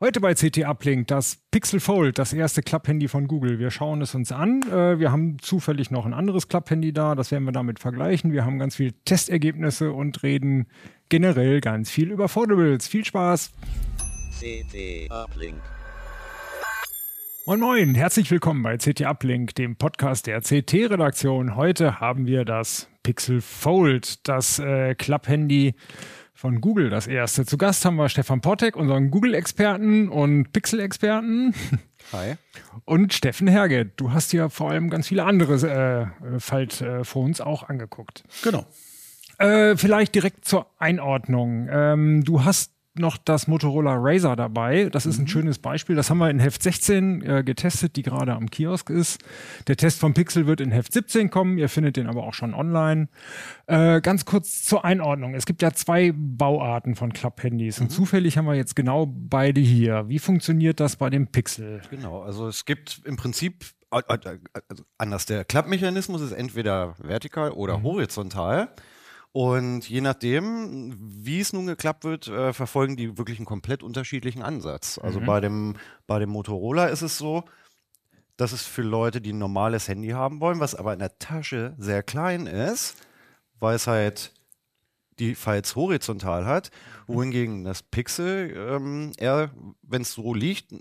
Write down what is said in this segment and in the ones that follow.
Heute bei CT Uplink das Pixel Fold, das erste Klapphandy von Google. Wir schauen es uns an. Äh, wir haben zufällig noch ein anderes Klapphandy da. Das werden wir damit vergleichen. Wir haben ganz viele Testergebnisse und reden generell ganz viel über Foldables. Viel Spaß! CT Uplink. Moin Moin, herzlich willkommen bei CT Uplink, dem Podcast der CT-Redaktion. Heute haben wir das Pixel Fold, das äh, Klapphandy von Google das erste. Zu Gast haben wir Stefan Pottek, unseren Google-Experten und Pixel-Experten. Hi. Und Steffen Herge. Du hast dir vor allem ganz viele andere äh, Faltphones auch angeguckt. Genau. Äh, vielleicht direkt zur Einordnung. Ähm, du hast noch das Motorola Razer dabei. Das ist ein mhm. schönes Beispiel. Das haben wir in Heft 16 äh, getestet, die gerade am Kiosk ist. Der Test vom Pixel wird in Heft 17 kommen. Ihr findet den aber auch schon online. Äh, ganz kurz zur Einordnung. Es gibt ja zwei Bauarten von Klapphandys. Mhm. Und zufällig haben wir jetzt genau beide hier. Wie funktioniert das bei dem Pixel? Genau, also es gibt im Prinzip also anders. Der Klappmechanismus ist entweder vertikal oder mhm. horizontal. Und je nachdem, wie es nun geklappt wird, äh, verfolgen die wirklich einen komplett unterschiedlichen Ansatz. Also mhm. bei, dem, bei dem Motorola ist es so, dass es für Leute, die ein normales Handy haben wollen, was aber in der Tasche sehr klein ist, weil es halt die Files horizontal hat, wohingegen das Pixel ähm, eher, wenn es so liegt,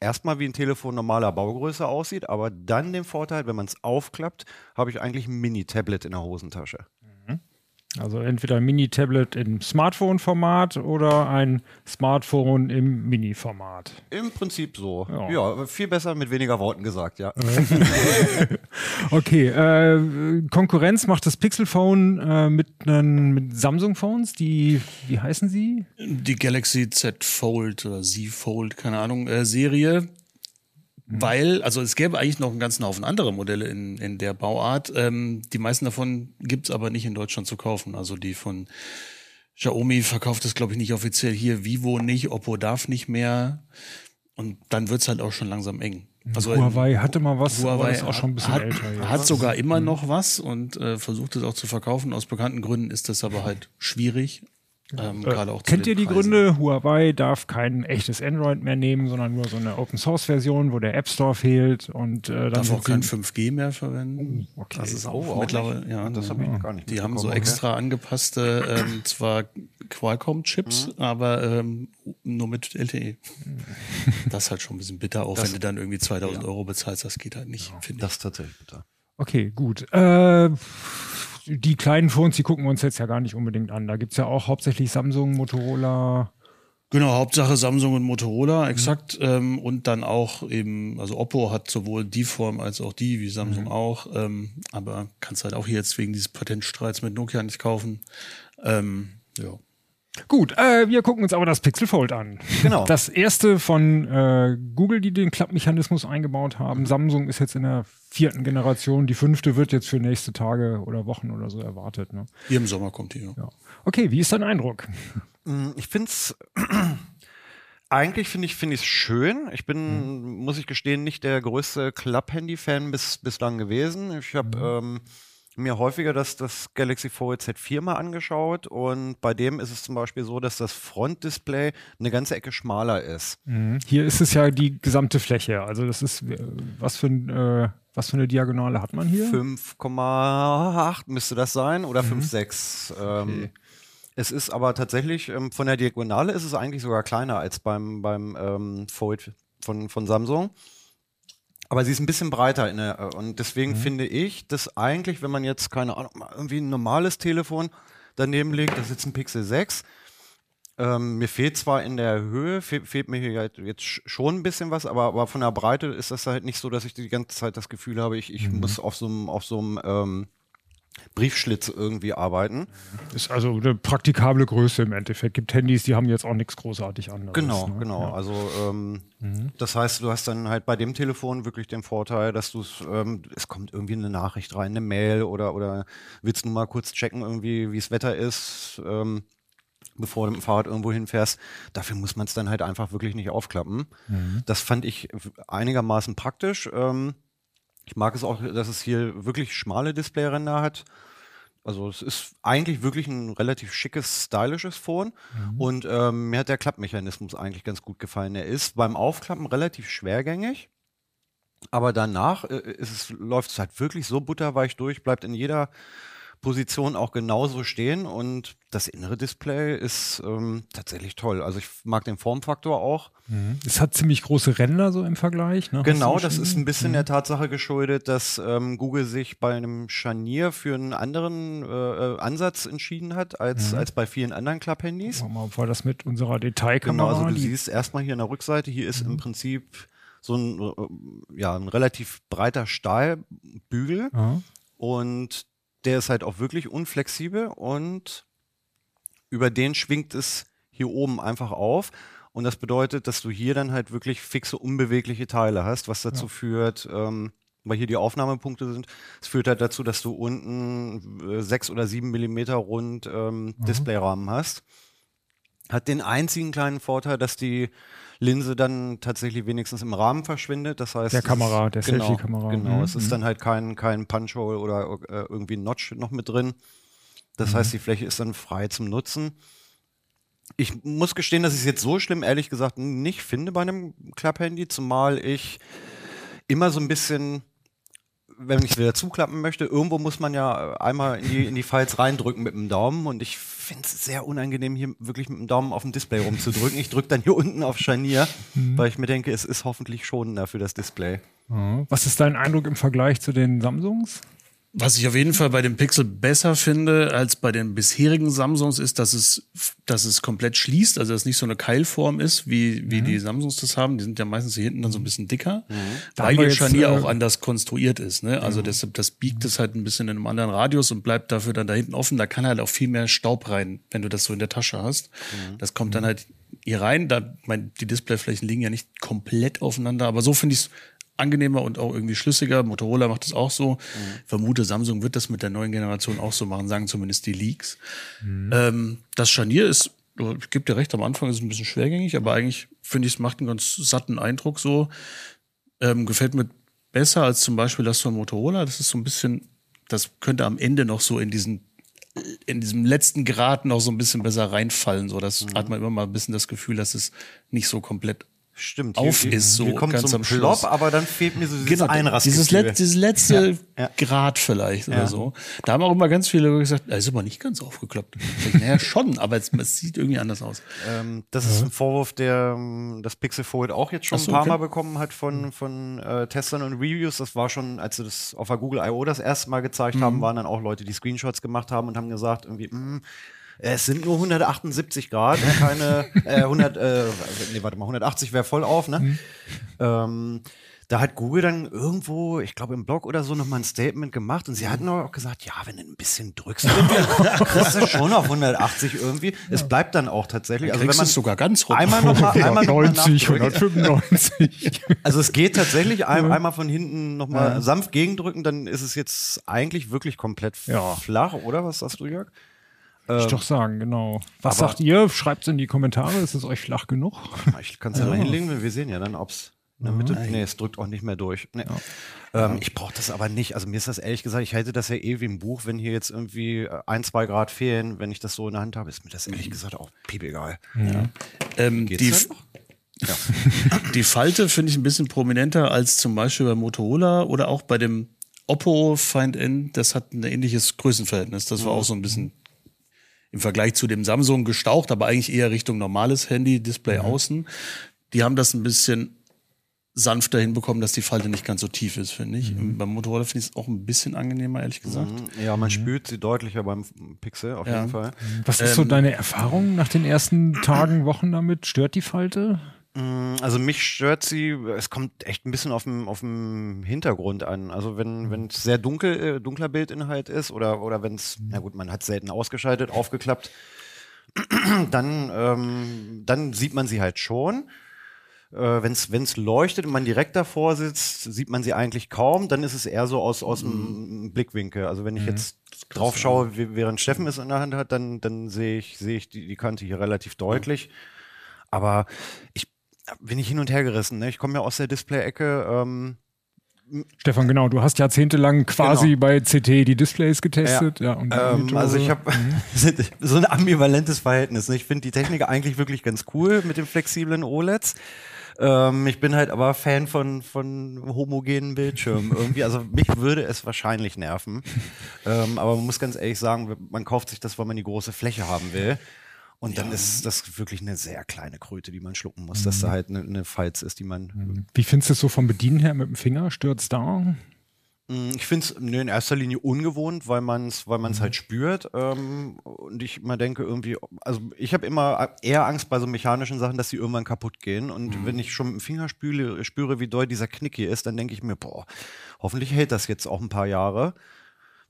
erstmal wie ein Telefon normaler Baugröße aussieht, aber dann den Vorteil, wenn man es aufklappt, habe ich eigentlich ein Mini-Tablet in der Hosentasche. Also entweder ein Mini-Tablet im Smartphone-Format oder ein Smartphone im Mini-Format. Im Prinzip so. Ja. ja. viel besser mit weniger Worten gesagt, ja. okay, äh, Konkurrenz macht das Pixel-Phone äh, mit, mit Samsung-Phones, die, wie heißen sie? Die Galaxy Z Fold oder Z Fold, keine Ahnung, äh, Serie. Mhm. Weil, also es gäbe eigentlich noch einen ganzen Haufen andere Modelle in, in der Bauart. Ähm, die meisten davon gibt's aber nicht in Deutschland zu kaufen. Also die von Xiaomi verkauft es, glaube ich, nicht offiziell hier, Vivo nicht, Oppo darf nicht mehr. Und dann wird's halt auch schon langsam eng. Also Huawei hatte mal was, Huawei ist auch schon ein bisschen hat, älter. Jetzt. Hat sogar immer mhm. noch was und äh, versucht es auch zu verkaufen. Aus bekannten Gründen ist das aber halt schwierig. Ähm, äh, auch kennt ihr die Preisen. Gründe? Huawei darf kein echtes Android mehr nehmen, sondern nur so eine Open Source Version, wo der App Store fehlt und äh, dann darf auch kein 5G mehr verwenden. Oh, okay. Das ist auch, auch mittlerweile, ja, das habe ich noch gar nicht. Die haben so extra okay. angepasste, ähm, zwar Qualcomm-Chips, mhm. aber ähm, nur mit LTE. das ist halt schon ein bisschen bitter, auch das, wenn du dann irgendwie 2000 ja. Euro bezahlst, das geht halt nicht. Ja, das ist tatsächlich bitter. Okay, gut. Äh, die kleinen Phones, die gucken wir uns jetzt ja gar nicht unbedingt an. Da gibt es ja auch hauptsächlich Samsung, Motorola. Genau, Hauptsache Samsung und Motorola, exakt. Mhm. Ähm, und dann auch eben, also Oppo hat sowohl die Form als auch die, wie Samsung mhm. auch. Ähm, aber kannst halt auch hier jetzt wegen dieses Patentstreits mit Nokia nicht kaufen. Ähm, ja. Gut, äh, wir gucken uns aber das Pixel Fold an. Genau. Das erste von äh, Google, die den Klappmechanismus eingebaut haben. Samsung ist jetzt in der vierten Generation. Die fünfte wird jetzt für nächste Tage oder Wochen oder so erwartet. Ne? Hier im Sommer kommt die. Ja. ja. Okay, wie ist dein Eindruck? Mm, ich finde es eigentlich finde ich finde ich schön. Ich bin mhm. muss ich gestehen nicht der größte Klapp-Handy-Fan bis bislang gewesen. Ich habe mhm. ähm, mir häufiger das, das Galaxy Fold Z4 mal angeschaut und bei dem ist es zum Beispiel so, dass das Frontdisplay eine ganze Ecke schmaler ist. Mhm. Hier ist es ja die gesamte Fläche. Also das ist, äh, was für, ein, äh, was für eine Diagonale hat man hier? 5,8 müsste das sein oder mhm. 5,6. Ähm, okay. Es ist aber tatsächlich, ähm, von der Diagonale ist es eigentlich sogar kleiner als beim, beim ähm, Fold von, von Samsung. Aber sie ist ein bisschen breiter in der, äh, und deswegen mhm. finde ich, dass eigentlich, wenn man jetzt, keine Ahnung, irgendwie ein normales Telefon daneben legt, das ist jetzt ein Pixel 6, ähm, mir fehlt zwar in der Höhe, fe fehlt mir hier halt jetzt schon ein bisschen was, aber, aber von der Breite ist das halt nicht so, dass ich die ganze Zeit das Gefühl habe, ich, ich mhm. muss auf so einem, auf so einem ähm, Briefschlitz irgendwie arbeiten. Ist also eine praktikable Größe im Endeffekt. Gibt Handys, die haben jetzt auch nichts großartig anderes. Genau, ne? genau. Ja. Also ähm, mhm. das heißt, du hast dann halt bei dem Telefon wirklich den Vorteil, dass du es, ähm, es kommt irgendwie eine Nachricht rein, eine Mail oder oder willst du mal kurz checken irgendwie, wie es Wetter ist. Ähm, bevor du mit dem Fahrrad irgendwo hinfährst. Dafür muss man es dann halt einfach wirklich nicht aufklappen. Mhm. Das fand ich einigermaßen praktisch. Ähm, ich mag es auch, dass es hier wirklich schmale Displayränder hat. Also es ist eigentlich wirklich ein relativ schickes, stylisches Phone. Und ähm, mir hat der Klappmechanismus eigentlich ganz gut gefallen. Er ist beim Aufklappen relativ schwergängig. Aber danach äh, es, läuft es halt wirklich so butterweich durch, bleibt in jeder Position auch genauso stehen und das innere Display ist ähm, tatsächlich toll. Also ich mag den Formfaktor auch. Es hat ziemlich große Ränder so im Vergleich. Ne? Genau, das ist ein bisschen der Tatsache geschuldet, dass ähm, Google sich bei einem Scharnier für einen anderen äh, äh, Ansatz entschieden hat als, als bei vielen anderen Club-Handys. Mal, ob wir das mit unserer Genau, Detailkamera. also du siehst erstmal hier an der Rückseite, hier ist im Prinzip so ein, äh, ja, ein relativ breiter Stahlbügel und der ist halt auch wirklich unflexibel und über den schwingt es hier oben einfach auf. Und das bedeutet, dass du hier dann halt wirklich fixe, unbewegliche Teile hast, was dazu führt, ähm, weil hier die Aufnahmepunkte sind, es führt halt dazu, dass du unten äh, sechs oder sieben Millimeter rund ähm, Displayrahmen hast. Hat den einzigen kleinen Vorteil, dass die Linse dann tatsächlich wenigstens im Rahmen verschwindet. Das heißt, Der Kamera, der genau, Selfie-Kamera. Genau, Mhm, es ist dann halt kein, kein Punch-Hole oder äh, irgendwie ein Notch noch mit drin. Das heißt, die Fläche ist dann frei zum Nutzen. Ich muss gestehen, dass ich es jetzt so schlimm, ehrlich gesagt, nicht finde bei einem Klapphandy, zumal ich immer so ein bisschen, wenn ich es wieder zuklappen möchte, irgendwo muss man ja einmal in die, in die Files reindrücken mit dem Daumen und ich finde es sehr unangenehm, hier wirklich mit dem Daumen auf dem Display rumzudrücken. Ich drücke dann hier unten auf Scharnier, weil ich mir denke, es ist hoffentlich schonender für das Display. Was ist dein Eindruck im Vergleich zu den Samsungs? Was ich auf jeden Fall bei dem Pixel besser finde als bei den bisherigen Samsungs ist, dass es, dass es komplett schließt, also dass es nicht so eine Keilform ist, wie, wie die Samsungs das haben. Die sind ja meistens hier hinten dann so ein bisschen dicker, Da weil ihr jetzt, Scharnier äh, auch anders konstruiert ist. Ne? Also deshalb, das biegt es halt ein bisschen in einem anderen Radius und bleibt dafür dann da hinten offen. Da kann halt auch viel mehr Staub rein, wenn du das so in der Tasche hast. Das kommt dann halt hier rein. Da, mein, die Displayflächen liegen ja nicht komplett aufeinander, aber so finde ich es angenehmer und auch irgendwie schlüssiger. Motorola macht das auch so. Vermute, Samsung wird das mit der neuen Generation auch so machen, sagen zumindest die Leaks. Ähm, das Scharnier ist, ich gebe dir recht, am Anfang ist es ein bisschen schwergängig, aber eigentlich finde ich, es macht einen ganz satten Eindruck so. Ähm, gefällt mir besser als zum Beispiel das von Motorola. Das ist so ein bisschen, das könnte am Ende noch so in diesen in diesem letzten Grad noch so ein bisschen besser reinfallen. So, das hat man immer mal ein bisschen das Gefühl, dass es nicht so komplett Stimmt. Auf hier, ist so Hier kommt ganz so ein am Plop, Schluss. aber dann fehlt mir so dieses Genau, dieses, Einrastgefühl. Let, dieses letzte Ja, ja. Grad vielleicht Ja. oder so. Da haben auch immer ganz viele gesagt, er ist aber nicht ganz aufgeklappt. Naja, schon, aber es, es sieht irgendwie anders aus. Ähm, das ist ein Vorwurf, der ähm, das Pixel Fold auch jetzt schon so, ein paar okay. Mal bekommen hat von, von äh, Testern und Reviews. Das war schon, als sie das auf der Google I.O. das erste Mal gezeigt Mhm. haben, waren dann auch Leute, die Screenshots gemacht haben und haben gesagt, irgendwie, "Mm, es sind nur 178 Grad, und keine äh, 100, äh, nee, warte mal, 180 wäre voll auf, ne? Mhm. Ähm, da hat Google dann irgendwo, ich glaube im Blog oder so, nochmal ein Statement gemacht und sie hatten auch gesagt, ja, wenn du ein bisschen drückst, kriegst du schon auf 180 irgendwie. Es bleibt dann auch tatsächlich. Also wenn man es sogar ganz rum. einmal nochmal einmal noch mal 90, nachdrücken. 195. Also es geht tatsächlich ein, einmal von hinten nochmal sanft gegendrücken, dann ist es jetzt eigentlich wirklich komplett Ja. flach, oder? Was sagst du, Jörg? Ich doch sagen, genau. Was aber- sagt ihr? Schreibt es in die Kommentare. Ist es euch flach genug? Ich kann es ja mal hinlegen, wir sehen ja dann, ob es in der Mitte. Nee, es drückt auch nicht mehr durch. Nee. Ähm, ich brauche das aber nicht. Also mir ist das ehrlich gesagt, ich halte das ja eh wie ein Buch, wenn hier jetzt irgendwie äh, ein, zwei Grad fehlen, wenn ich das so in der Hand habe, ist mir das ehrlich gesagt auch piepegal. ähm, Geht's die, noch? die Falte finde ich ein bisschen prominenter als zum Beispiel bei Motorola oder auch bei dem Oppo Find N. Das hat ein ähnliches Größenverhältnis. Das war auch so ein bisschen im Vergleich zu dem Samsung gestaucht, aber eigentlich eher Richtung normales Handy, Display außen. Die haben das ein bisschen sanfter hinbekommen, dass die Falte nicht ganz so tief ist, finde ich. Beim Motorola finde ich es auch ein bisschen angenehmer, ehrlich gesagt. Ja, man spürt sie deutlicher beim Pixel, auf Ja. jeden Fall. Was ist so deine Erfahrung nach den ersten Tagen, Wochen damit? Stört die Falte? Mm, Also mich stört sie, es kommt echt ein bisschen auf dem, auf dem Hintergrund an. Also wenn wenn es sehr dunkel, äh, dunkler Bildinhalt ist oder, oder wenn es, na gut, man hat selten ausgeschaltet, aufgeklappt, dann, ähm, dann sieht man sie halt schon. Äh, wenn es leuchtet und man direkt davor sitzt, sieht man sie eigentlich kaum. Dann ist es eher so aus, aus dem Blickwinkel. Also wenn ich jetzt drauf schaue, während Steffen es in der Hand hat, dann, dann sehe ich, sehe ich die, die Kante hier relativ deutlich. Aber ich bin ich hin und her gerissen. Ne? Ich komme ja aus der Display-Ecke. Ähm, Stefan, genau, du hast jahrzehntelang quasi genau. bei CT die Displays getestet. Ja. ja ähm, also ich habe mhm. so ein ambivalentes Verhältnis. Ich finde die Technik eigentlich wirklich ganz cool mit den flexiblen OLEDs. Ähm, ich bin halt aber Fan von, von homogenen Bildschirmen irgendwie. Also mich würde es wahrscheinlich nerven. ähm, aber man muss ganz ehrlich sagen, man kauft sich das, weil man die große Fläche haben will. Und dann ja. ist das wirklich eine sehr kleine Kröte, die man schlucken muss, mhm. dass da halt eine, eine Falz ist, die man. Mhm. Wie findest du es so vom Bedienen her mit dem Finger? Stürzt da? Mm, ich finde es in erster Linie ungewohnt, weil man es weil man's mhm. halt spürt. Ähm, und ich immer denke, irgendwie, also ich habe immer eher Angst bei so mechanischen Sachen, dass sie irgendwann kaputt gehen. Und mhm. wenn ich schon mit dem Finger spüre, spüre, wie doll dieser Knick hier ist, dann denke ich mir, boah, hoffentlich hält das jetzt auch ein paar Jahre,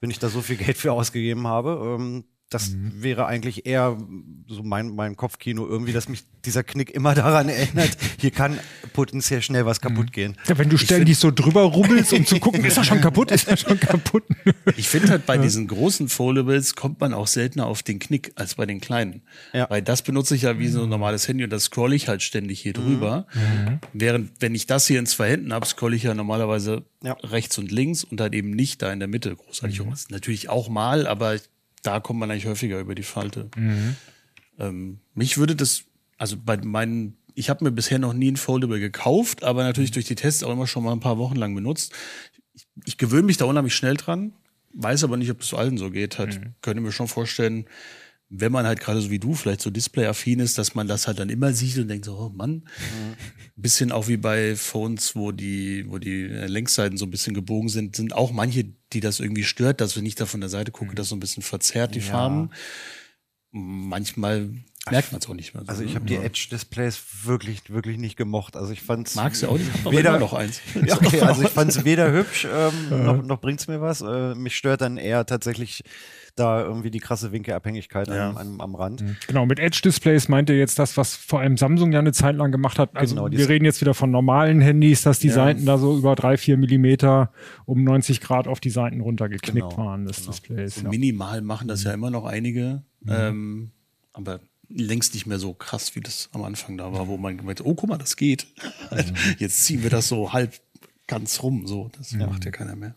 wenn ich da so viel Geld für ausgegeben habe. Ähm, das mhm. wäre eigentlich eher so mein, mein Kopfkino irgendwie, dass mich dieser Knick immer daran erinnert, hier kann potenziell schnell was kaputt mhm. gehen. Ja, wenn du ständig so drüber rubbelst, um zu gucken, ist er schon kaputt, ist er schon kaputt. Ich finde halt bei ja. diesen großen Foldables kommt man auch seltener auf den Knick als bei den kleinen. Ja. Weil das benutze ich ja wie so ein normales Handy und das scrolle ich halt ständig hier mhm. drüber. Mhm. Während, wenn ich das hier in zwei Händen habe, scrolle ich ja normalerweise ja. rechts und links und halt eben nicht da in der Mitte großartig mhm. rum. Natürlich auch mal, aber da kommt man eigentlich häufiger über die Falte. Mhm. Ähm, mich würde das, also bei meinen, ich habe mir bisher noch nie ein Foldable gekauft, aber natürlich durch die Tests auch immer schon mal ein paar Wochen lang benutzt. Ich, ich gewöhne mich da unheimlich schnell dran, weiß aber nicht, ob es zu allen so geht. Halt, mhm. Könnte mir schon vorstellen, wenn man halt gerade so wie du vielleicht so displayaffin ist, dass man das halt dann immer sieht und denkt so, oh Mann, mhm. bisschen auch wie bei Phones, wo die, wo die Längsseiten so ein bisschen gebogen sind, sind auch manche, die das irgendwie stört, dass wenn ich da von der Seite gucke, mhm. das so ein bisschen verzerrt die ja. Farben. Manchmal merkt man es auch nicht mehr. So, also ich ne? habe die Edge-Displays wirklich, wirklich nicht gemocht. Also ich fand's. Magst du auch nicht? Ich weder noch eins. ja, okay, also ich fand es weder hübsch, ähm, noch, noch bringt's mir was. Äh, mich stört dann eher tatsächlich da irgendwie die krasse Winkelabhängigkeit ja. am, am, am, Rand. Mhm. Genau, mit Edge-Displays meint ihr jetzt das, was vor allem Samsung ja eine Zeit lang gemacht hat. Also genau, wir reden jetzt wieder von normalen Handys, dass die ja. Seiten da so über drei, vier Millimeter um 90 Grad auf die Seiten runtergeknickt genau. waren des genau. Displays. So ja. Minimal machen das ja immer noch einige, mhm. ähm, aber längst nicht mehr so krass, wie das am Anfang da war, wo man gemeint, oh, guck mal, das geht. Mhm. Jetzt ziehen wir das so halb ganz rum, so. Das ja. macht ja keiner mehr.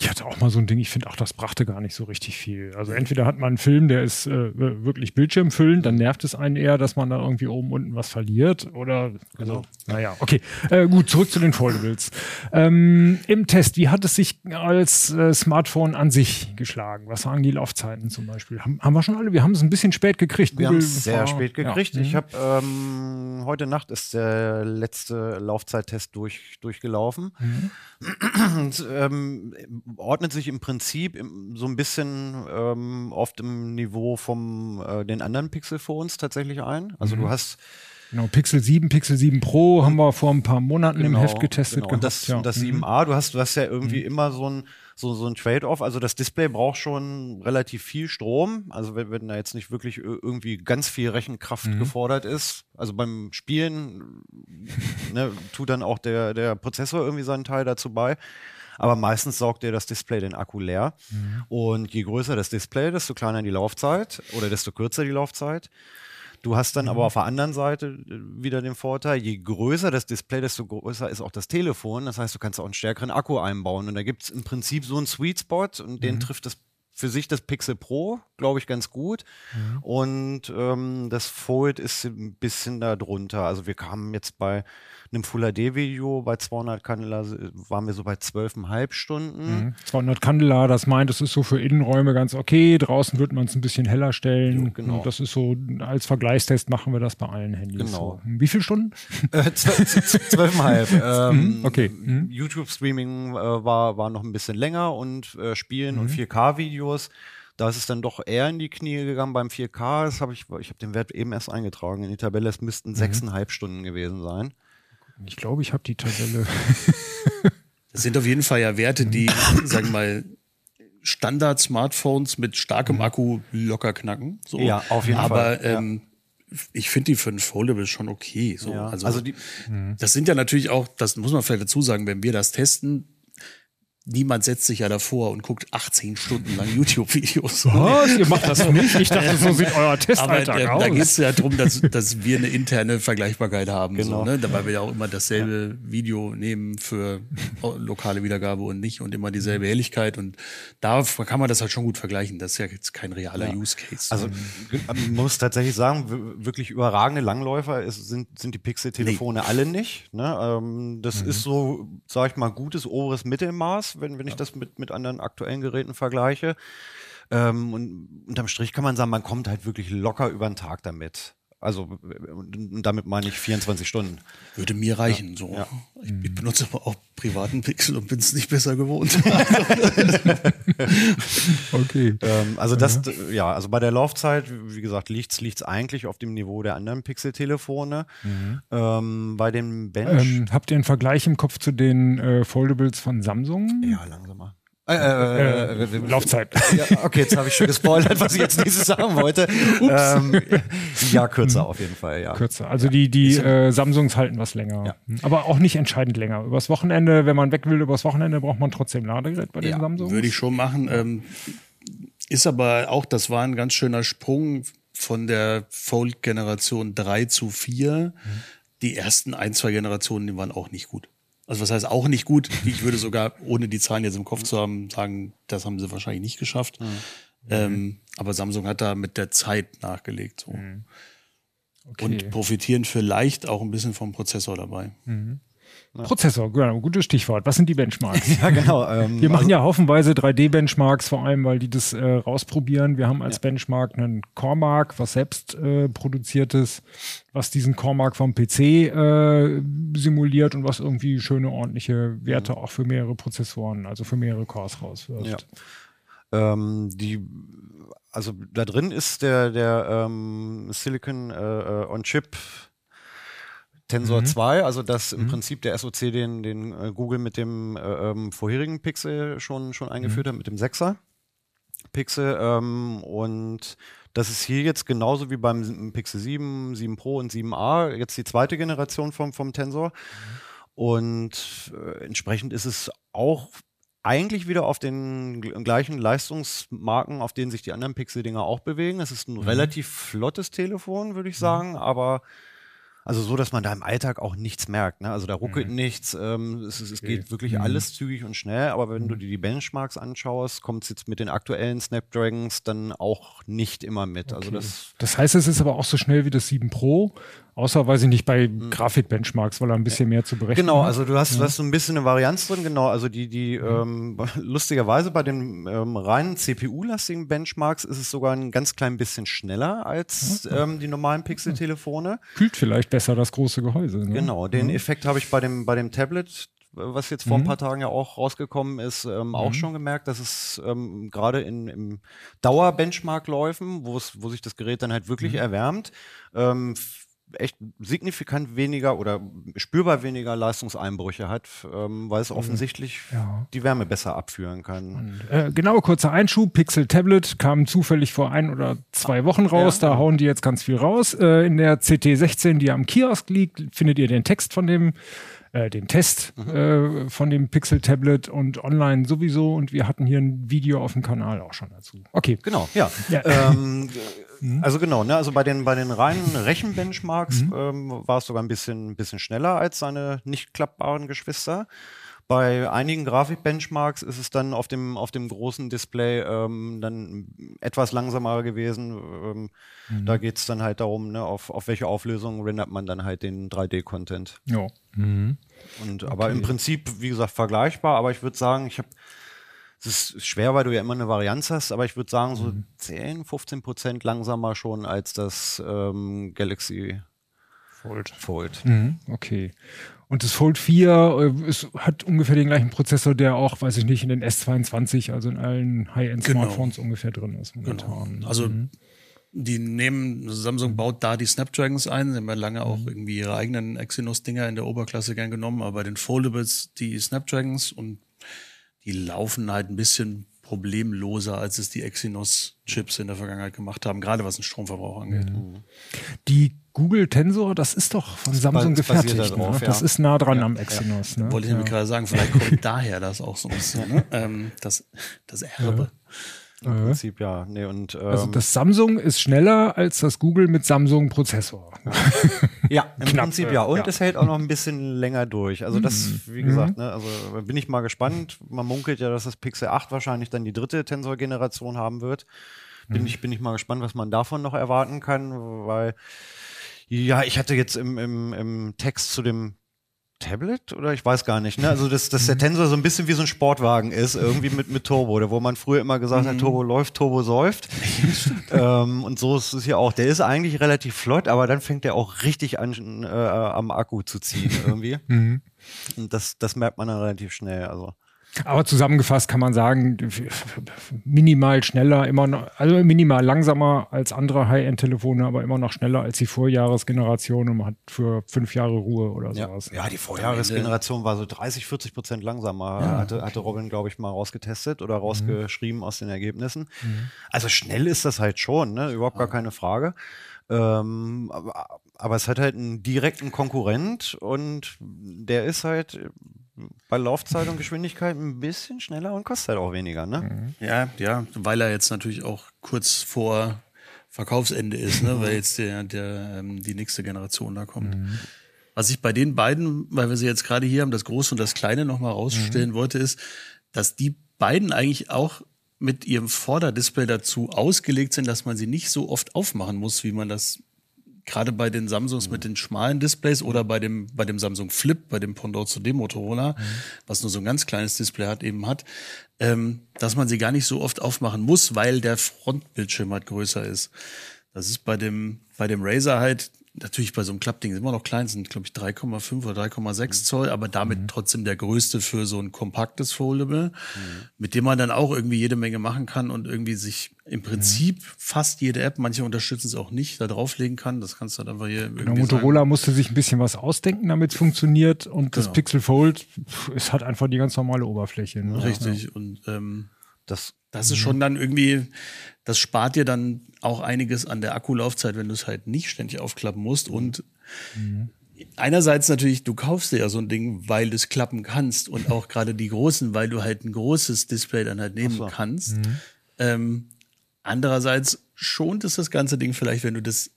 Ich hatte auch mal so ein Ding, ich finde auch, das brachte gar nicht so richtig viel. Also entweder hat man einen Film, der ist äh, wirklich bildschirmfüllend, dann nervt es einen eher, dass man da irgendwie oben unten was verliert. Oder genau. Also, naja, okay. Äh, gut, zurück zu den Foldables. Ähm, Im Test, wie hat es sich als äh, Smartphone an sich geschlagen? Was sagen die Laufzeiten zum Beispiel? Haben, haben wir schon alle? Wir haben es ein bisschen spät gekriegt. Wir haben es sehr spät gekriegt. Ja. Ich habe ähm, heute Nacht ist der letzte Laufzeittest durch, durchgelaufen. Mhm. Und, ähm, ordnet sich im Prinzip im, so ein bisschen ähm, oft im Niveau von äh, den anderen Pixel-Phones tatsächlich ein. Also mhm. du hast Genau, Pixel 7, Pixel 7 Pro haben wir vor ein paar Monaten genau, im Heft getestet. Genau. Und das, ja. das 7a, mhm. du hast, du hast ja irgendwie mhm. immer so ein, so, so ein Trade-off. Also das Display braucht schon relativ viel Strom. Also wenn, wenn da jetzt nicht wirklich irgendwie ganz viel Rechenkraft mhm. gefordert ist. Also beim Spielen ne, tut dann auch der, der Prozessor irgendwie seinen Teil dazu bei aber meistens saugt dir das Display den Akku leer. Mhm. Und je größer das Display, desto kleiner die Laufzeit oder desto kürzer die Laufzeit. Du hast dann mhm. aber auf der anderen Seite äh, wieder den Vorteil, je größer das Display, desto größer ist auch das Telefon. Das heißt, du kannst auch einen stärkeren Akku einbauen. Und da gibt es im Prinzip so einen Sweet Spot und mhm. den trifft das für sich das Pixel Pro, glaube ich, ganz gut. Mhm. Und ähm, das Fold ist ein bisschen da drunter. Also wir kamen jetzt bei einem Full HD-Video bei 200 Candela waren wir so bei 12,5 Stunden. Mhm. 200 Candela, das meint, das ist so für Innenräume ganz okay. Draußen wird man es ein bisschen heller stellen. Jo, genau. Und das ist so, als Vergleichstest machen wir das bei allen Handys. Genau. So. Wie viele Stunden? Äh, 12,5. ähm, mhm. okay. Mhm. YouTube-Streaming äh, war, war noch ein bisschen länger und äh, Spielen und 4K-Videos. Mhm. Da ist es dann doch eher in die Knie gegangen beim 4K. Das habe ich, ich habe den Wert eben erst eingetragen in die Tabelle. Es müssten mhm. sechseinhalb Stunden gewesen sein. Ich glaube, ich habe die Tabelle. das sind auf jeden Fall ja Werte, die, sagen wir mal, Standard-Smartphones mit starkem mhm. Akku locker knacken. So. Ja, auf jeden Aber, Fall. Aber ähm, ich finde die für ein Foldable schon okay. So. Ja, also, also die, das sind ja natürlich auch, das muss man vielleicht dazu sagen, wenn wir das testen, niemand setzt sich ja davor und guckt 18 Stunden lang YouTube-Videos. Was? Ihr macht das nicht? Ich dachte, so sieht euer Testalltag Aber äh, aus. da geht es ja darum, dass, dass wir eine interne Vergleichbarkeit haben. Genau. So, ne? Weil wir ja auch immer dasselbe Video nehmen für lokale Wiedergabe und nicht und immer dieselbe Helligkeit. Und da kann man das halt schon gut vergleichen. Das ist ja jetzt kein realer Use Case. Also man muss tatsächlich sagen, wirklich überragende Langläufer ist, sind, sind die Pixel-Telefone alle nicht. Ne? Ähm, das ist so, sag ich mal, gutes oberes Mittelmaß, wenn, wenn ich das mit, mit anderen aktuellen Geräten vergleiche. Ähm, und unterm Strich kann man sagen, man kommt halt wirklich locker über den Tag damit. Also damit meine ich 24 Stunden. Würde mir reichen. So. Ja. Ich, ich benutze aber auch privaten Pixel und bin es nicht besser gewohnt. okay. Ähm, also das, ja, also bei der Laufzeit, wie gesagt, liegt's liegt's eigentlich auf dem Niveau der anderen Pixel-Telefone. Ähm, bei den Bench, Ähm, habt ihr einen Vergleich im Kopf zu den äh, Foldables von Samsung? ja, langsamer. Äh, äh, äh, äh, Laufzeit. Ja, okay, jetzt habe ich schon gespoilert, was ich jetzt nächstes sagen wollte. Ähm, ja, kürzer auf jeden Fall, ja. Kürzer. Also die, die äh, Samsungs halten was länger. Ja. Hm. Aber auch nicht entscheidend länger. Übers Wochenende, wenn man weg will, übers Wochenende braucht man trotzdem Ladegerät bei den Ja, Samsungs. Würde ich schon machen. Ähm, ist aber auch, das war ein ganz schöner Sprung von der Fold-Generation 3 zu 4. Die ersten ein, zwei Generationen, die waren auch nicht gut. Also was heißt auch nicht gut? Ich würde sogar, ohne die Zahlen jetzt im Kopf zu haben, sagen, das haben sie wahrscheinlich nicht geschafft. Ähm, aber Samsung hat da mit der Zeit nachgelegt. So. Okay. Und profitieren vielleicht auch ein bisschen vom Prozessor dabei. Prozessor, genau, gutes Stichwort. Was sind die Benchmarks? Ja, genau. Ähm, Wir machen also, ja haufenweise 3D-Benchmarks, vor allem, weil die das äh, rausprobieren. Wir haben als Benchmark einen Core-Mark, was selbst äh, produziertes, was diesen Core-Mark vom PC äh, simuliert und was irgendwie schöne, ordentliche Werte auch für mehrere Prozessoren, also für mehrere Cores rauswirft. Ja. ähm, die, also da drin ist der, der ähm, Silicon äh, äh, on Chip Tensor 2, also das im Prinzip der SoC, den, den äh, Google mit dem äh, ähm, vorherigen Pixel schon, schon eingeführt hat, mit dem 6er Pixel. Ähm, und das ist hier jetzt genauso wie beim Pixel 7, 7 Pro und 7a, jetzt die zweite Generation vom, vom Tensor. Und äh, entsprechend ist es auch eigentlich wieder auf den gl- gleichen Leistungsmarken, auf denen sich die anderen Pixel-Dinger auch bewegen. Es ist ein relativ flottes Telefon, würde ich sagen, aber also so, dass man da im Alltag auch nichts merkt. Ne? Also da ruckelt nichts, ähm, es, es, es geht wirklich alles zügig und schnell, aber wenn du dir die Benchmarks anschaust, kommt es jetzt mit den aktuellen Snapdragons dann auch nicht immer mit. Also das Das heißt, es ist aber auch so schnell wie das 7 Pro, außer, weiß ich nicht, bei Grafik-Benchmarks, weil er ein bisschen mehr zu berechnen Genau, also du hast, du hast so ein bisschen eine Varianz drin, genau. Also die, die ähm, lustigerweise bei den ähm, reinen CPU-lastigen Benchmarks ist es sogar ein ganz klein bisschen schneller als ähm, die normalen Pixel-Telefone. Kühlt vielleicht besser das große Gehäuse. Ne? Genau, den Effekt habe ich bei dem, bei dem Tablet, was jetzt vor ein paar Tagen ja auch rausgekommen ist, ähm, auch schon gemerkt, dass es ähm, gerade in im Dauer-Benchmark-Läufen, wo es, wo sich das Gerät dann halt wirklich erwärmt, ähm, echt signifikant weniger oder spürbar weniger Leistungseinbrüche hat, ähm, weil es offensichtlich Ja. die Wärme besser abführen kann. Äh, genau, kurzer Einschub. Pixel Tablet kam zufällig vor ein oder zwei Wochen raus. da hauen die jetzt ganz viel raus. Äh, in der CT16, die am Kiosk liegt, findet ihr den Text von dem, äh, den Test äh, von dem Pixel Tablet und online sowieso. Und wir hatten hier ein Video auf dem Kanal auch schon dazu. Okay. Genau, ja. Ja. Ähm, äh, Also genau, ne? also bei den, bei den reinen Rechenbenchmarks ähm, war es sogar ein bisschen, bisschen schneller als seine nicht klappbaren Geschwister. Bei einigen Grafikbenchmarks ist es dann auf dem, auf dem großen Display ähm, dann etwas langsamer gewesen. Ähm, Da geht es dann halt darum, ne, auf, auf welche Auflösung rendert man dann halt den 3D-Content. Ja. Und aber im Prinzip, wie gesagt, vergleichbar, aber ich würde sagen, ich habe es ist schwer, weil du ja immer eine Varianz hast, aber ich würde sagen, so 10, 15 Prozent langsamer schon als das ähm, Galaxy Fold. Fold. Mhm, okay. Und das Fold 4 äh, ist, hat ungefähr den gleichen Prozessor, der auch, weiß ich nicht, in den S22, also in allen High-End-Smartphones ungefähr drin ist momentan. Also die nehmen, Samsung baut da die Snapdragons ein. Sie haben ja lange auch irgendwie ihre eigenen Exynos-Dinger in der Oberklasse gern genommen, aber bei den Foldables die Snapdragons und die laufen halt ein bisschen problemloser, als es die Exynos-Chips in der Vergangenheit gemacht haben, gerade was den Stromverbrauch angeht. Mhm. Die Google Tensor, das ist doch von Samsung das basiert gefertigt. da drauf, ne? Das ja. ist nah dran am Exynos. Ne? Wollte ich nämlich gerade sagen, vielleicht kommt daher das auch so ein bisschen, ne? ähm, das, das Erbe. Im Prinzip ja. Nee, und, ähm, Also das Samsung ist schneller als das Google mit Samsung Prozessor. Ja, im Knapp, Prinzip ja. Und ja. es hält auch noch ein bisschen länger durch. Also das, Mhm. wie gesagt, ne, also bin ich mal gespannt. Man munkelt ja, dass das Pixel 8 wahrscheinlich dann die dritte Tensor-Generation haben wird. Bin, Mhm. ich, bin ich mal gespannt, was man davon noch erwarten kann, weil ja, ich hatte jetzt im, im, im Text zu dem Tablet oder ich weiß gar nicht, ne? Also dass, dass der Mhm. Tensor so ein bisschen wie so ein Sportwagen ist, irgendwie mit, mit Turbo, wo man früher immer gesagt Mhm. hat, Turbo läuft, Turbo säuft. ähm, und so ist es hier auch. Der ist eigentlich relativ flott, aber dann fängt er auch richtig an, äh, am Akku zu ziehen irgendwie. Mhm. Und das, das merkt man dann relativ schnell. Also. Aber zusammengefasst kann man sagen, minimal schneller, immer noch, also minimal langsamer als andere High-End-Telefone, aber immer noch schneller als die Vorjahresgeneration und man hat für fünf Jahre Ruhe oder Ja, sowas. ja, die Vorjahresgeneration war so 30, 40 Prozent langsamer, hatte, hatte Robin, glaube ich, mal rausgetestet oder rausgeschrieben aus den Ergebnissen. Also schnell ist das halt schon, ne? überhaupt gar keine Frage. Ähm, aber, aber es hat halt einen direkten Konkurrent und der ist halt bei Laufzeit und Geschwindigkeit ein bisschen schneller und kostet halt auch weniger. Ne? Ja, ja, weil er jetzt natürlich auch kurz vor Verkaufsende ist, ne? weil jetzt der, der, ähm, die nächste Generation da kommt. Was ich bei den beiden, weil wir sie jetzt gerade hier haben, das Große und das Kleine nochmal rausstellen wollte, ist, dass die beiden eigentlich auch mit ihrem Vorderdisplay dazu ausgelegt sind, dass man sie nicht so oft aufmachen muss, wie man das gerade bei den Samsungs mit den schmalen Displays oder bei dem, bei dem Samsung Flip, bei dem Pendant zu dem Motorola, was nur so ein ganz kleines Display hat, eben hat, ähm, dass man sie gar nicht so oft aufmachen muss, weil der Frontbildschirm halt größer ist. Das ist bei dem, bei dem Razer halt, natürlich bei so einem Klappding ist immer noch klein, sind glaube ich 3,5 oder 3,6 Zoll, aber damit trotzdem der größte für so ein kompaktes Foldable, mit dem man dann auch irgendwie jede Menge machen kann und irgendwie sich im Prinzip fast jede App, manche unterstützen es auch nicht, da drauflegen kann. Das kannst du dann einfach hier irgendwie Genau, Motorola musste sich ein bisschen was ausdenken, damit es funktioniert und das Genau. Pixel Fold, pff, es hat einfach die ganz normale Oberfläche. Ne? sagen. Richtig. Und ähm, Das, Das ist schon dann irgendwie, das spart dir dann auch einiges an der Akkulaufzeit, wenn du es halt nicht ständig aufklappen musst. Und einerseits natürlich, du kaufst dir ja so ein Ding, weil du es klappen kannst und auch gerade die großen, weil du halt ein großes Display dann halt nehmen kannst. Ähm, andererseits schont es das ganze Ding vielleicht, wenn du das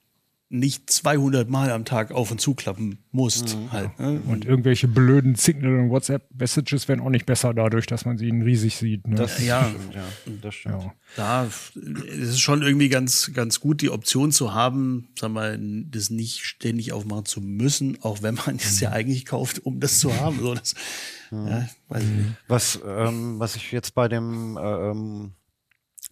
nicht 200 Mal am Tag auf und zuklappen musst. Halt, ne? Und irgendwelche blöden Signal- und WhatsApp-Messages werden auch nicht besser dadurch, dass man sie riesig sieht. Ne? das Ja. stimmt, ja. Das stimmt. ja. Da es ist schon irgendwie ganz, ganz gut, die Option zu haben, sagen wir, das nicht ständig aufmachen zu müssen, auch wenn man das ja eigentlich kauft, um das zu haben. So, das, ja, weiß ich nicht. Was, ähm, was ich jetzt bei dem ähm,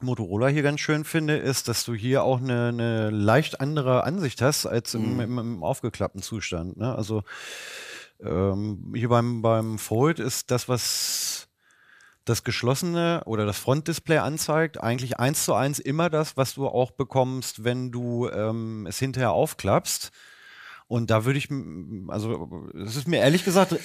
Motorola hier ganz schön finde, ist, dass du hier auch eine, eine leicht andere Ansicht hast als im, im, im aufgeklappten Zustand. Ne? Also ähm, hier beim, beim Fold ist das, was das geschlossene oder das Frontdisplay anzeigt, eigentlich eins zu eins immer das, was du auch bekommst, wenn du ähm, es hinterher aufklappst. Und da würde ich, also es ist mir ehrlich gesagt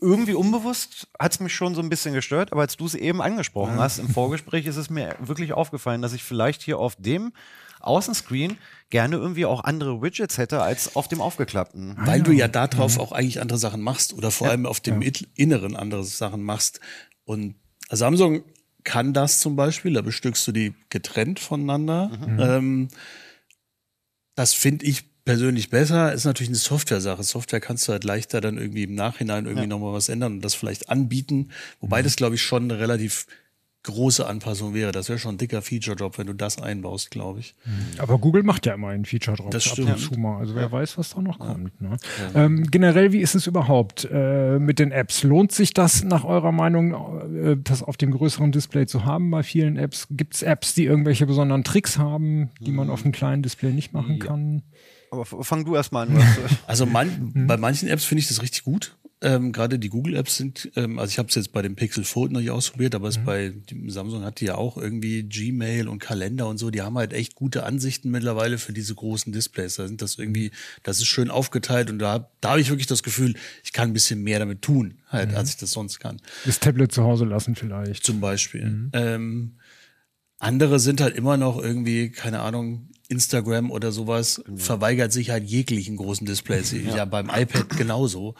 irgendwie unbewusst hat es mich schon so ein bisschen gestört, aber als du es eben angesprochen hast im Vorgespräch, ist es mir wirklich aufgefallen, dass ich vielleicht hier auf dem Außenscreen gerne irgendwie auch andere Widgets hätte als auf dem aufgeklappten. Weil du ja darauf auch eigentlich andere Sachen machst oder vor allem auf dem It- Inneren andere Sachen machst. Und Samsung kann das zum Beispiel, da bestückst du die getrennt voneinander. Ähm, das finde ich persönlich besser. Ist natürlich eine Software-Sache. Software kannst du halt leichter dann irgendwie im Nachhinein irgendwie nochmal was ändern und das vielleicht anbieten. Wobei das, glaube ich, schon eine relativ große Anpassung wäre. Das wäre schon ein dicker Feature-Job, wenn du das einbaust, glaube ich. Aber Google macht ja immer ein Feature drauf. Das ab stimmt. und zu mal. Also wer weiß, was da noch kommt. Ne? Ähm, generell, wie ist es überhaupt äh, mit den Apps? Lohnt sich das nach eurer Meinung, äh, das auf dem größeren Display zu haben bei vielen Apps? Gibt es Apps, die irgendwelche besonderen Tricks haben, die man auf dem kleinen Display nicht machen kann? Aber fang du erst mal an. Was, Also man, bei manchen Apps finde ich das richtig gut. ähm, gerade die Google-Apps sind, ähm, also ich habe es jetzt bei dem Pixel Fold noch nicht ausprobiert, aber es bei Samsung hat die ja auch irgendwie Gmail und Kalender und so, die haben halt echt gute Ansichten mittlerweile für diese großen Displays. Da sind das irgendwie, das ist schön aufgeteilt und da, da habe ich wirklich das Gefühl, ich kann ein bisschen mehr damit tun, halt, als ich das sonst kann. Das Tablet zu Hause lassen vielleicht. Zum Beispiel. Ähm, andere sind halt immer noch irgendwie, keine Ahnung, Instagram oder sowas, verweigert sich halt jeglichen großen Displays. Ja, beim iPad genauso.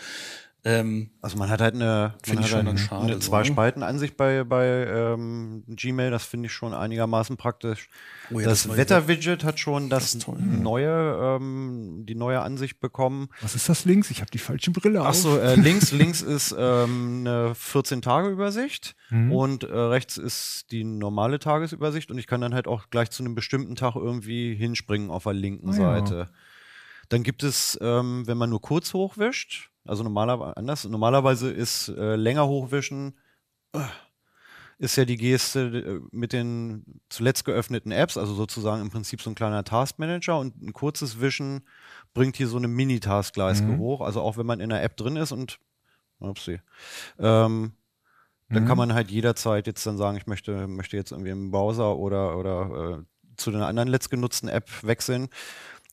Ähm, Also man hat halt eine, man hat halt dann schade, eine so, Zwei-Spalten-Ansicht bei, bei ähm, Gmail, das finde ich schon einigermaßen praktisch. Oh ja, das das Wetter-Widget hat schon das, toll. neue, ähm, die neue Ansicht bekommen. Was ist das links? Ich habe die falsche Brille auf. so, äh, links, links ist ähm, eine 14-Tage-Übersicht und äh, rechts ist die normale Tagesübersicht und ich kann dann halt auch gleich zu einem bestimmten Tag irgendwie hinspringen auf der linken ja. Seite. Dann gibt es, ähm, wenn man nur kurz hochwischt, also normalerweise anders, normalerweise ist äh, länger hochwischen äh, ist ja die Geste äh, mit den zuletzt geöffneten Apps, also sozusagen im Prinzip so ein kleiner Taskmanager und ein kurzes Wischen bringt hier so eine Mini-Taskleiste hoch. Also auch wenn man in der App drin ist und upsie, ähm, dann kann man halt jederzeit jetzt dann sagen, ich möchte, möchte jetzt irgendwie im Browser oder, oder äh, zu einer anderen letztgenutzten App wechseln.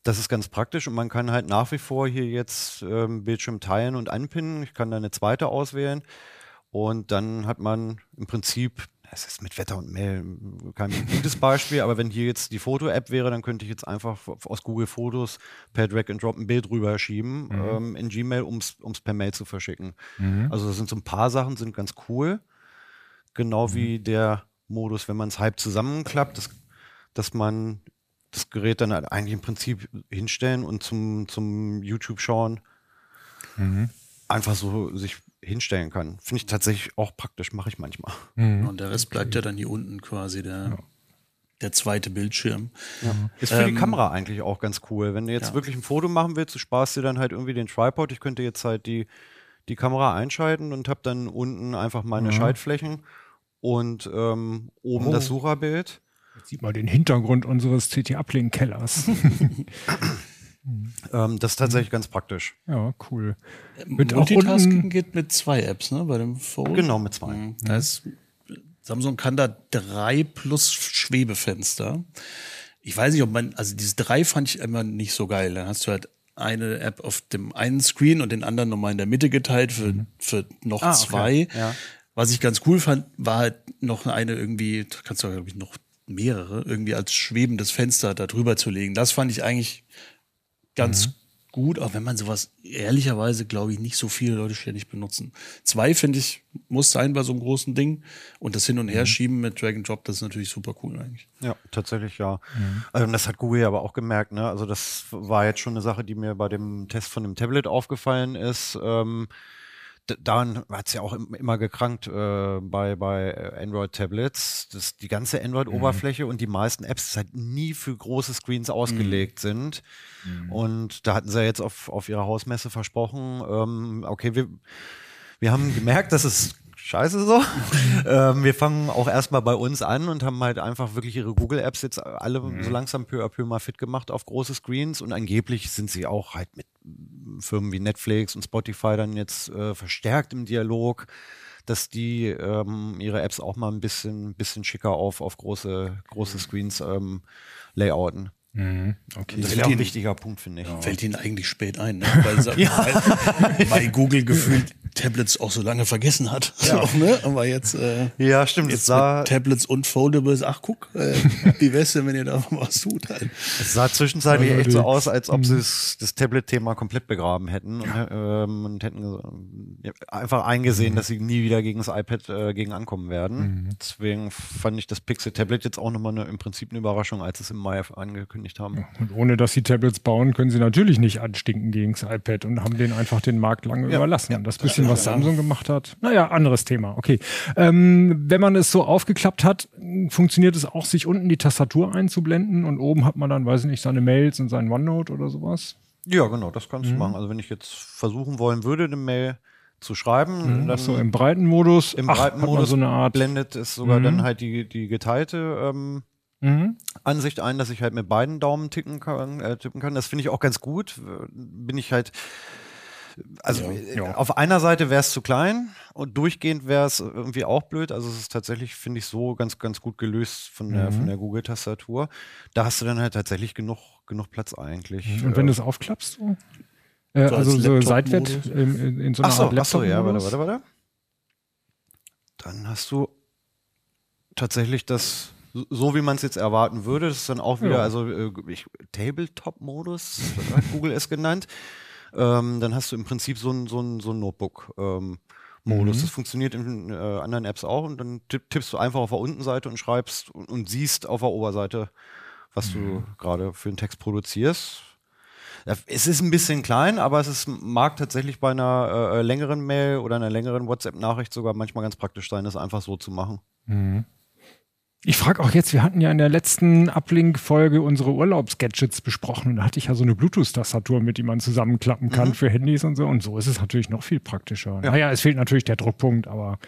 Das ist ganz praktisch und man kann halt nach wie vor hier jetzt ähm, Bildschirm teilen und anpinnen. Ich kann da eine zweite auswählen und dann hat man im Prinzip, es ist mit Wetter und Mail kein gutes Beispiel, aber wenn hier jetzt die Foto-App wäre, dann könnte ich jetzt einfach aus Google Fotos per Drag and Drop ein Bild rüberschieben ähm, in Gmail, um es per Mail zu verschicken. Also das sind so ein paar Sachen, sind ganz cool. Genau wie der Modus, wenn man es halb zusammenklappt, dass, dass man das Gerät dann halt eigentlich im Prinzip hinstellen und zum, zum YouTube schauen. Einfach so sich hinstellen kann. Finde ich tatsächlich auch praktisch, mache ich manchmal. Und der Rest bleibt ja dann hier unten quasi der, der zweite Bildschirm. Ist für die Kamera eigentlich auch ganz cool. Wenn du jetzt Ja. wirklich ein Foto machen willst, du sparst dir dann halt irgendwie den Tripod. Ich könnte jetzt halt die, die Kamera einschalten und habe dann unten einfach meine Schaltflächen und ähm, oben Oh. das Sucherbild. Jetzt sieht man den Hintergrund unseres CT-Uplink-Kellers. Ähm, das ist tatsächlich ganz praktisch. ja, cool. Mit auch Multitasking unten, geht mit zwei Apps, ne? Bei dem Fold. Genau, mit zwei. Mhm. Da ist, Samsung kann da drei plus Schwebefenster. Ich weiß nicht, ob man, also dieses drei fand ich immer nicht so geil. Da hast du halt eine App auf dem einen Screen und den anderen nochmal in der Mitte geteilt für, für noch Ah, okay. zwei. Ja. Was ich ganz cool fand, war halt noch eine irgendwie, da kannst du glaube ich noch mehrere, irgendwie als schwebendes Fenster da drüber zu legen. Das fand ich eigentlich ganz gut, auch wenn man sowas ehrlicherweise, glaube ich, nicht so viele Leute ständig benutzen. Zwei, finde ich, muss sein bei so einem großen Ding. Und das Hin- und Herschieben mit Drag and Drop, das ist natürlich super cool eigentlich. Ja, tatsächlich ja. Also, das hat Google aber auch gemerkt. Ne? Also das war jetzt schon eine Sache, die mir bei dem Test von dem Tablet aufgefallen ist. Ähm, daran hat es ja auch im- immer gekrankt äh, bei, bei äh, Android-Tablets, dass die ganze Android-Oberfläche und die meisten Apps halt nie für große Screens ausgelegt sind. Und da hatten sie ja jetzt auf, auf ihrer Hausmesse versprochen, ähm, okay, wir, wir haben gemerkt, dass es scheiße so. ähm, wir fangen auch erstmal bei uns an und haben halt einfach wirklich ihre Google-Apps jetzt alle so langsam peu à peu mal fit gemacht auf große Screens und angeblich sind sie auch halt mit Firmen wie Netflix und Spotify dann jetzt äh, verstärkt im Dialog, dass die ähm, ihre Apps auch mal ein bisschen, bisschen schicker auf, auf große, große Screens ähm, layouten. Okay. Das wäre auch ein wichtiger Punkt, finde ich. Fällt Ihnen eigentlich spät ein, ne? weil, weil, weil Google gefühlt Tablets auch so lange vergessen hat. So, ne? Aber jetzt, äh, Ja, stimmt. Es jetzt sah, mit Tablets und Foldables, ach guck, äh, wie wär's denn, wenn ihr da was tut? Halt. es sah zwischenzeitlich echt so die- aus, als ob sie das, das Tablet-Thema komplett begraben hätten und, ähm, und hätten ja, einfach eingesehen, dass sie nie wieder gegen das iPad äh, gegen ankommen werden. Deswegen fand ich das Pixel-Tablet jetzt auch nochmal eine, im Prinzip eine Überraschung, als es im Mai angekündigt haben. Und ohne dass sie Tablets bauen, können sie natürlich nicht anstinken gegen das iPad und haben denen einfach den Markt lange überlassen. das bisschen, was Samsung gemacht hat, naja, anderes Thema. Okay. Ähm, wenn man es so aufgeklappt hat, funktioniert es auch, sich unten die Tastatur einzublenden und oben hat man dann, weiß ich nicht, seine Mails und sein OneNote oder sowas. Ja, genau, das kannst du machen. Also wenn ich jetzt versuchen wollen würde, eine Mail zu schreiben, dann Ach so, im breiten Modus. im breiten Modus so eine Art. blendet es sogar dann halt die, die geteilte ähm, Mhm. Ansicht ein, dass ich halt mit beiden Daumen tippen kann. Äh, tippen kann. Das finde ich auch ganz gut. Bin ich halt Also äh, auf einer Seite wäre es zu klein und durchgehend wäre es irgendwie auch blöd. Also es ist tatsächlich, finde ich, so ganz, ganz gut gelöst von der, von der Google-Tastatur. Da hast du dann halt tatsächlich genug, genug Platz eigentlich. Und wenn Äh, du es aufklappst, so? Äh, So als also so seitwärts in, in, in so einer Ach so, Art ach so, ja, warte, warte, warte. Dann hast du tatsächlich das, so wie man es jetzt erwarten würde, das ist dann auch wieder, Ja. also äh, Tabletop-Modus, hat Google es genannt. Ähm, dann hast du im Prinzip so ein, so ein, so ein Notebook-Modus. Mhm. Das funktioniert in äh, anderen Apps auch und dann tipp, tippst du einfach auf der Untenseite und schreibst und, und siehst auf der Oberseite, was Mhm. du gerade für einen Text produzierst. Ja, Es ist ein bisschen klein, aber es ist, mag tatsächlich bei einer äh, längeren Mail oder einer längeren WhatsApp-Nachricht sogar manchmal ganz praktisch sein, das einfach so zu machen. Ich frage auch jetzt, wir hatten ja in der letzten Uplink-Folge unsere Urlaubsgadgets besprochen und da hatte ich ja so eine Bluetooth-Tastatur, mit die man zusammenklappen kann für Handys und so. Und so ist es natürlich noch viel praktischer. Naja, es fehlt natürlich der Druckpunkt, aber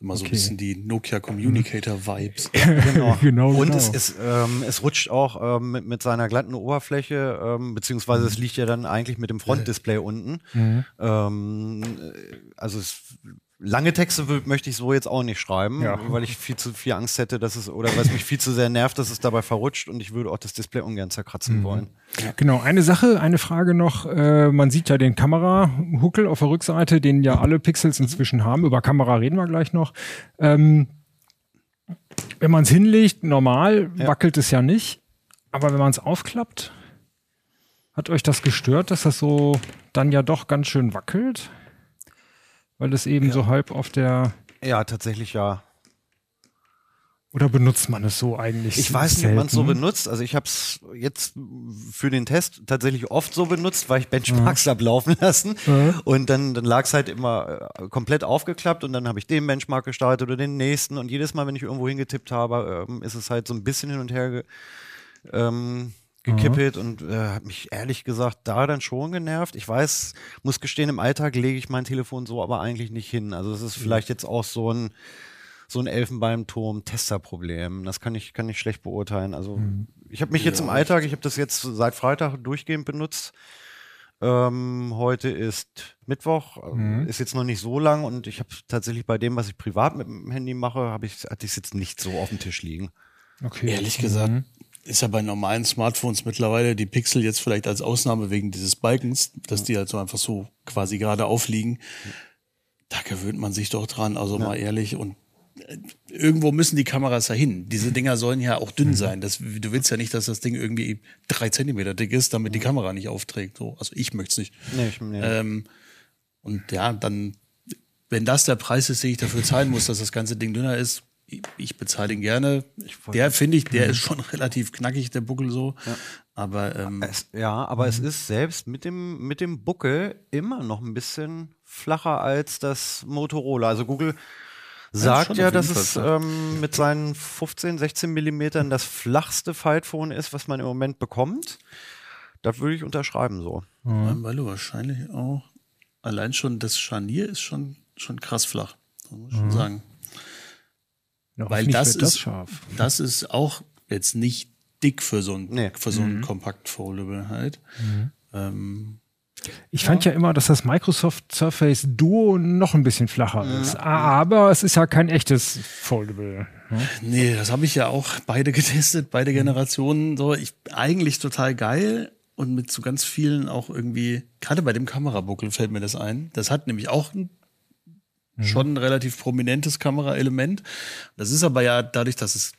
Immer so ein bisschen die Nokia Communicator Vibes. Genau. Genau, Und genau. es, es, ähm, es rutscht auch ähm, mit, mit seiner glatten Oberfläche, ähm, beziehungsweise es liegt ja dann eigentlich mit dem Frontdisplay unten. Ähm, äh, also es, lange Texte möchte ich so jetzt auch nicht schreiben, Ja. weil ich viel zu viel Angst hätte, dass es, oder weil es mich viel zu sehr nervt, dass es dabei verrutscht und ich würde auch das Display ungern zerkratzen wollen. Genau, eine Sache, eine Frage noch. Äh, man sieht ja den Kamerahuckel auf der Rückseite, den ja alle Pixels inzwischen haben. Über Kamera reden wir gleich noch. Ähm, wenn man es hinlegt, normal Ja. wackelt es ja nicht. Aber wenn man es aufklappt, hat euch das gestört, dass das so dann ja doch ganz schön wackelt? Weil es eben so halb auf der. Ja, tatsächlich ja. Oder benutzt man es so eigentlich? Ich weiß nicht, ob man es so benutzt. Also ich habe es jetzt für den Test tatsächlich oft so benutzt, weil ich Benchmarks hab laufen lassen. Ja. Und dann, dann lag es halt immer äh, komplett aufgeklappt und dann habe ich den Benchmark gestartet oder den nächsten. Und jedes Mal, wenn ich irgendwo hingetippt habe, ähm, ist es halt so ein bisschen hin und her ge ähm, gekippelt und äh, hat mich ehrlich gesagt da dann schon genervt. Ich weiß, muss gestehen, im Alltag lege ich mein Telefon so aber eigentlich nicht hin. Also es ist vielleicht jetzt auch so ein so ein Elfenbeinturm-Testerproblem. Das kann ich, kann ich schlecht beurteilen. Also ich habe mich jetzt im Alltag, ich habe das jetzt seit Freitag durchgehend benutzt. Ähm, heute ist Mittwoch, äh, ist jetzt noch nicht so lang und ich habe tatsächlich bei dem, was ich privat mit dem Handy mache, habe ich, hatte ich es jetzt nicht so auf dem Tisch liegen. Okay. Ehrlich gesagt, ist ja bei normalen Smartphones mittlerweile die Pixel jetzt vielleicht als Ausnahme wegen dieses Balkens, dass die halt so einfach so quasi gerade aufliegen. Da gewöhnt man sich doch dran, also mal ehrlich. Und äh, irgendwo müssen die Kameras ja hin. Diese Dinger sollen ja auch dünn sein. Das, du willst ja nicht, dass das Ding irgendwie drei Zentimeter dick ist, damit die Kamera nicht aufträgt. So, also ich möchte es nicht. Nee, ich, nee. Ähm, und ja, dann, wenn das der Preis ist, den ich dafür zahlen muss, dass das ganze Ding dünner ist, ich, bezahle ihn gerne. Der finde ich, der ist schon relativ knackig, der Buckel so. Aber ähm, Es, ja, aber es ist selbst mit dem, mit dem Buckel immer noch ein bisschen flacher als das Motorola. Also Google sagt ja, dass es ähm, mit seinen 15, 16 Millimetern das flachste Faltphone ist, was man im Moment bekommt. Das würde ich unterschreiben so. weil du wahrscheinlich auch, allein schon das Scharnier ist schon, schon krass flach. Das muss ich schon sagen. Ja, Weil das das ist, scharf. das ist auch jetzt nicht dick für so ein, Nee. für so ein kompakt Foldable halt. Ähm, Ich fand ja immer, dass das Microsoft Surface Duo noch ein bisschen flacher ist. Aber es ist ja kein echtes Foldable. ne? Nee, das habe ich ja auch beide getestet, beide Generationen. So, ich eigentlich total geil und mit so ganz vielen auch irgendwie, gerade bei dem Kamerabuckel fällt mir das ein. Das hat nämlich auch ein schon ein relativ prominentes Kameraelement. Das ist aber ja dadurch, dass es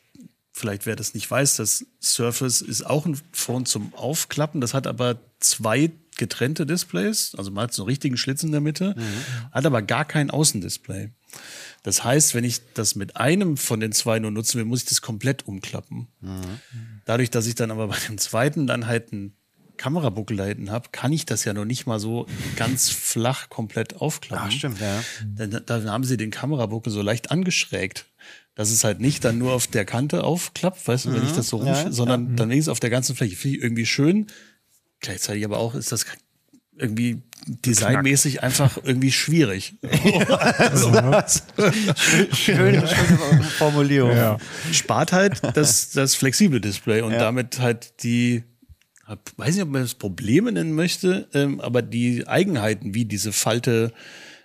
vielleicht wer das nicht weiß, das Surface ist auch ein Phone zum Aufklappen. Das hat aber zwei getrennte Displays. Also man hat so einen richtigen Schlitz in der Mitte, hat aber gar kein Außendisplay. Das heißt, wenn ich das mit einem von den zwei nur nutzen will, muss ich das komplett umklappen. Dadurch, dass ich dann aber bei dem zweiten dann halt einen Kamerabuckel da hinten habe, kann ich das ja noch nicht mal so ganz flach komplett aufklappen. Ach, stimmt, ja. Dann, dann haben sie den Kamerabuckel so leicht angeschrägt. Dass es halt nicht dann nur auf der Kante aufklappt, weißt du, wenn ich das so rum, ja, sondern dann links auf der ganzen Fläche. Finde ich irgendwie schön. Gleichzeitig aber auch ist das irgendwie designmäßig einfach irgendwie schwierig. Schöne, schöne Formulierung. Ja. Spart halt das, das flexible Display und Ja. damit halt die weiß nicht, ob man das Probleme nennen möchte, ähm, aber die Eigenheiten wie diese Falte,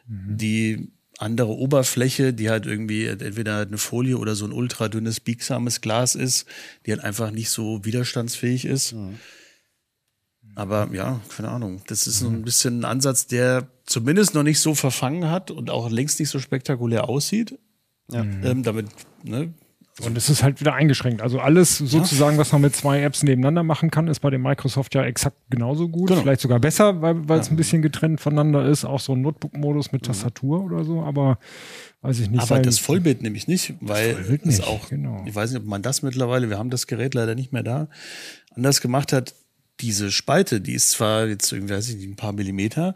mhm. die andere Oberfläche, die halt irgendwie entweder eine Folie oder so ein ultradünnes, biegsames Glas ist, die halt einfach nicht so widerstandsfähig ist. Mhm. Aber ja, keine Ahnung. Das ist so ein bisschen ein Ansatz, der zumindest noch nicht so verfangen hat und auch längst nicht so spektakulär aussieht. Ja. Ähm, damit, ne, und es ist halt wieder eingeschränkt. Also alles sozusagen, was man mit zwei Apps nebeneinander machen kann, ist bei dem Microsoft ja exakt genauso gut. Genau. Vielleicht sogar besser, weil, weil ja. es ein bisschen getrennt voneinander ist. Auch so ein Notebook-Modus mit Tastatur mhm. oder so. Aber weiß ich nicht. Aber das Vollbild nämlich nicht, weil es nicht, auch, genau. ich weiß nicht, ob man das mittlerweile, wir haben das Gerät leider nicht mehr da, anders gemacht hat. Diese Spalte, die ist zwar jetzt irgendwie, weiß ich nicht, ein paar Millimeter,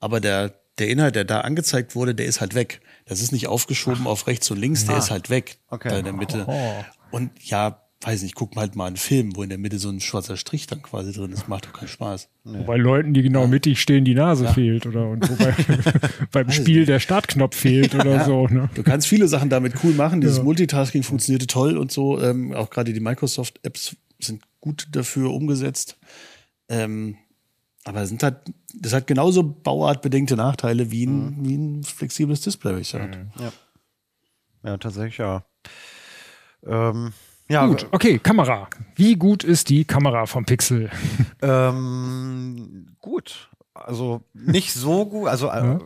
aber der, der Inhalt, der da angezeigt wurde, der ist halt weg. Das ist nicht aufgeschoben Ach. auf rechts und links, der ah. ist halt weg okay. da in der Mitte. Oh. Und ja, weiß nicht, guck halt mal einen Film, wo in der Mitte so ein schwarzer Strich dann quasi drin ist. Macht doch keinen Spaß. Nee. Wobei Leuten, die genau mittig stehen, die Nase ja. fehlt oder und wobei beim Spiel der Startknopf fehlt oder ja. so. Ne? Du kannst viele Sachen damit cool machen. Dieses ja. Multitasking funktionierte toll und so. Ähm, auch gerade die Microsoft-Apps sind gut dafür umgesetzt. Ähm, aber sind halt, das hat genauso bauartbedingte Nachteile wie ein, mhm. wie ein flexibles Display, hat. Mhm. Ja. ja, tatsächlich, ja. Ähm, ja, gut, okay, Kamera. Wie gut ist die Kamera vom Pixel? Ähm, gut. Also nicht so gut. Also äh, ja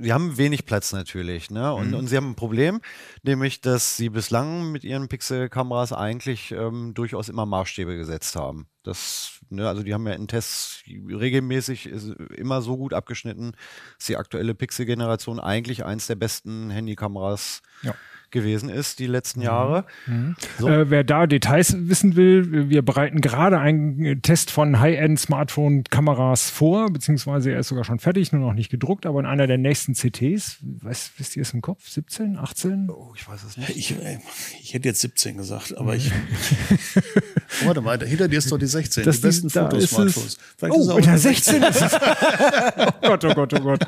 sie haben wenig Platz natürlich, ne? Und, mhm. und sie haben ein Problem, nämlich, dass sie bislang mit ihren Pixel-Kameras eigentlich ähm, durchaus immer Maßstäbe gesetzt haben. Das, ne, also die haben ja in Tests regelmäßig immer so gut abgeschnitten, dass die aktuelle Pixel-Generation eigentlich eins der besten Handykameras ja gewesen ist die letzten mhm. Jahre. Mhm. So. Äh, wer da Details wissen will, wir bereiten gerade einen Test von High-End-Smartphone-Kameras vor, beziehungsweise er ist sogar schon fertig, nur noch nicht gedruckt, aber in einer der nächsten CTs, weiß, wisst ihr es im Kopf? 17, 18? Oh, ich weiß es nicht. Ich, ich hätte jetzt 17 gesagt, aber ich. oh, warte mal, hinter dir ist doch die 16, das die besten Fotos-Smartphones. Oh, in der 16 ist es. oh Gott, oh Gott, oh Gott.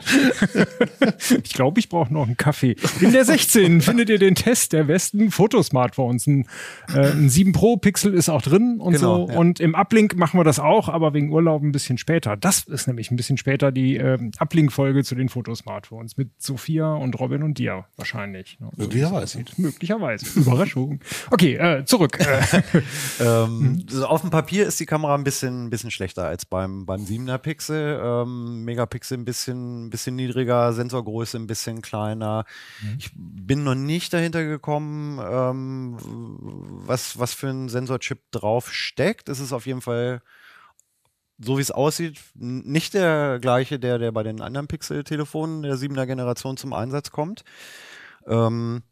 ich glaube, ich brauche noch einen Kaffee. In der 16 findet ihr den den Test der besten Fotosmartphones. Ein, äh, ein 7 Pro Pixel ist auch drin und genau, so. Ja. Und im Uplink machen wir das auch, aber wegen Urlaub ein bisschen später. Das ist nämlich ein bisschen später die äh, Uplink-Folge zu den Fotosmartphones mit Sophia und Robin und dir wahrscheinlich. Ne? Möglicherweise. Möglicherweise. Überraschung. Okay, äh, zurück. ähm, also auf dem Papier ist die Kamera ein bisschen, ein bisschen schlechter als beim, beim 7er Pixel. Ähm, Megapixel ein bisschen, ein bisschen niedriger, Sensorgröße ein bisschen kleiner. Mhm. Ich bin noch nicht dahin dahinter gekommen, ähm, was, was für ein Sensorchip drauf steckt. Es ist auf jeden Fall, so wie es aussieht, nicht der gleiche, der, der bei den anderen Pixel-Telefonen der 7er Generation zum Einsatz kommt. Ähm,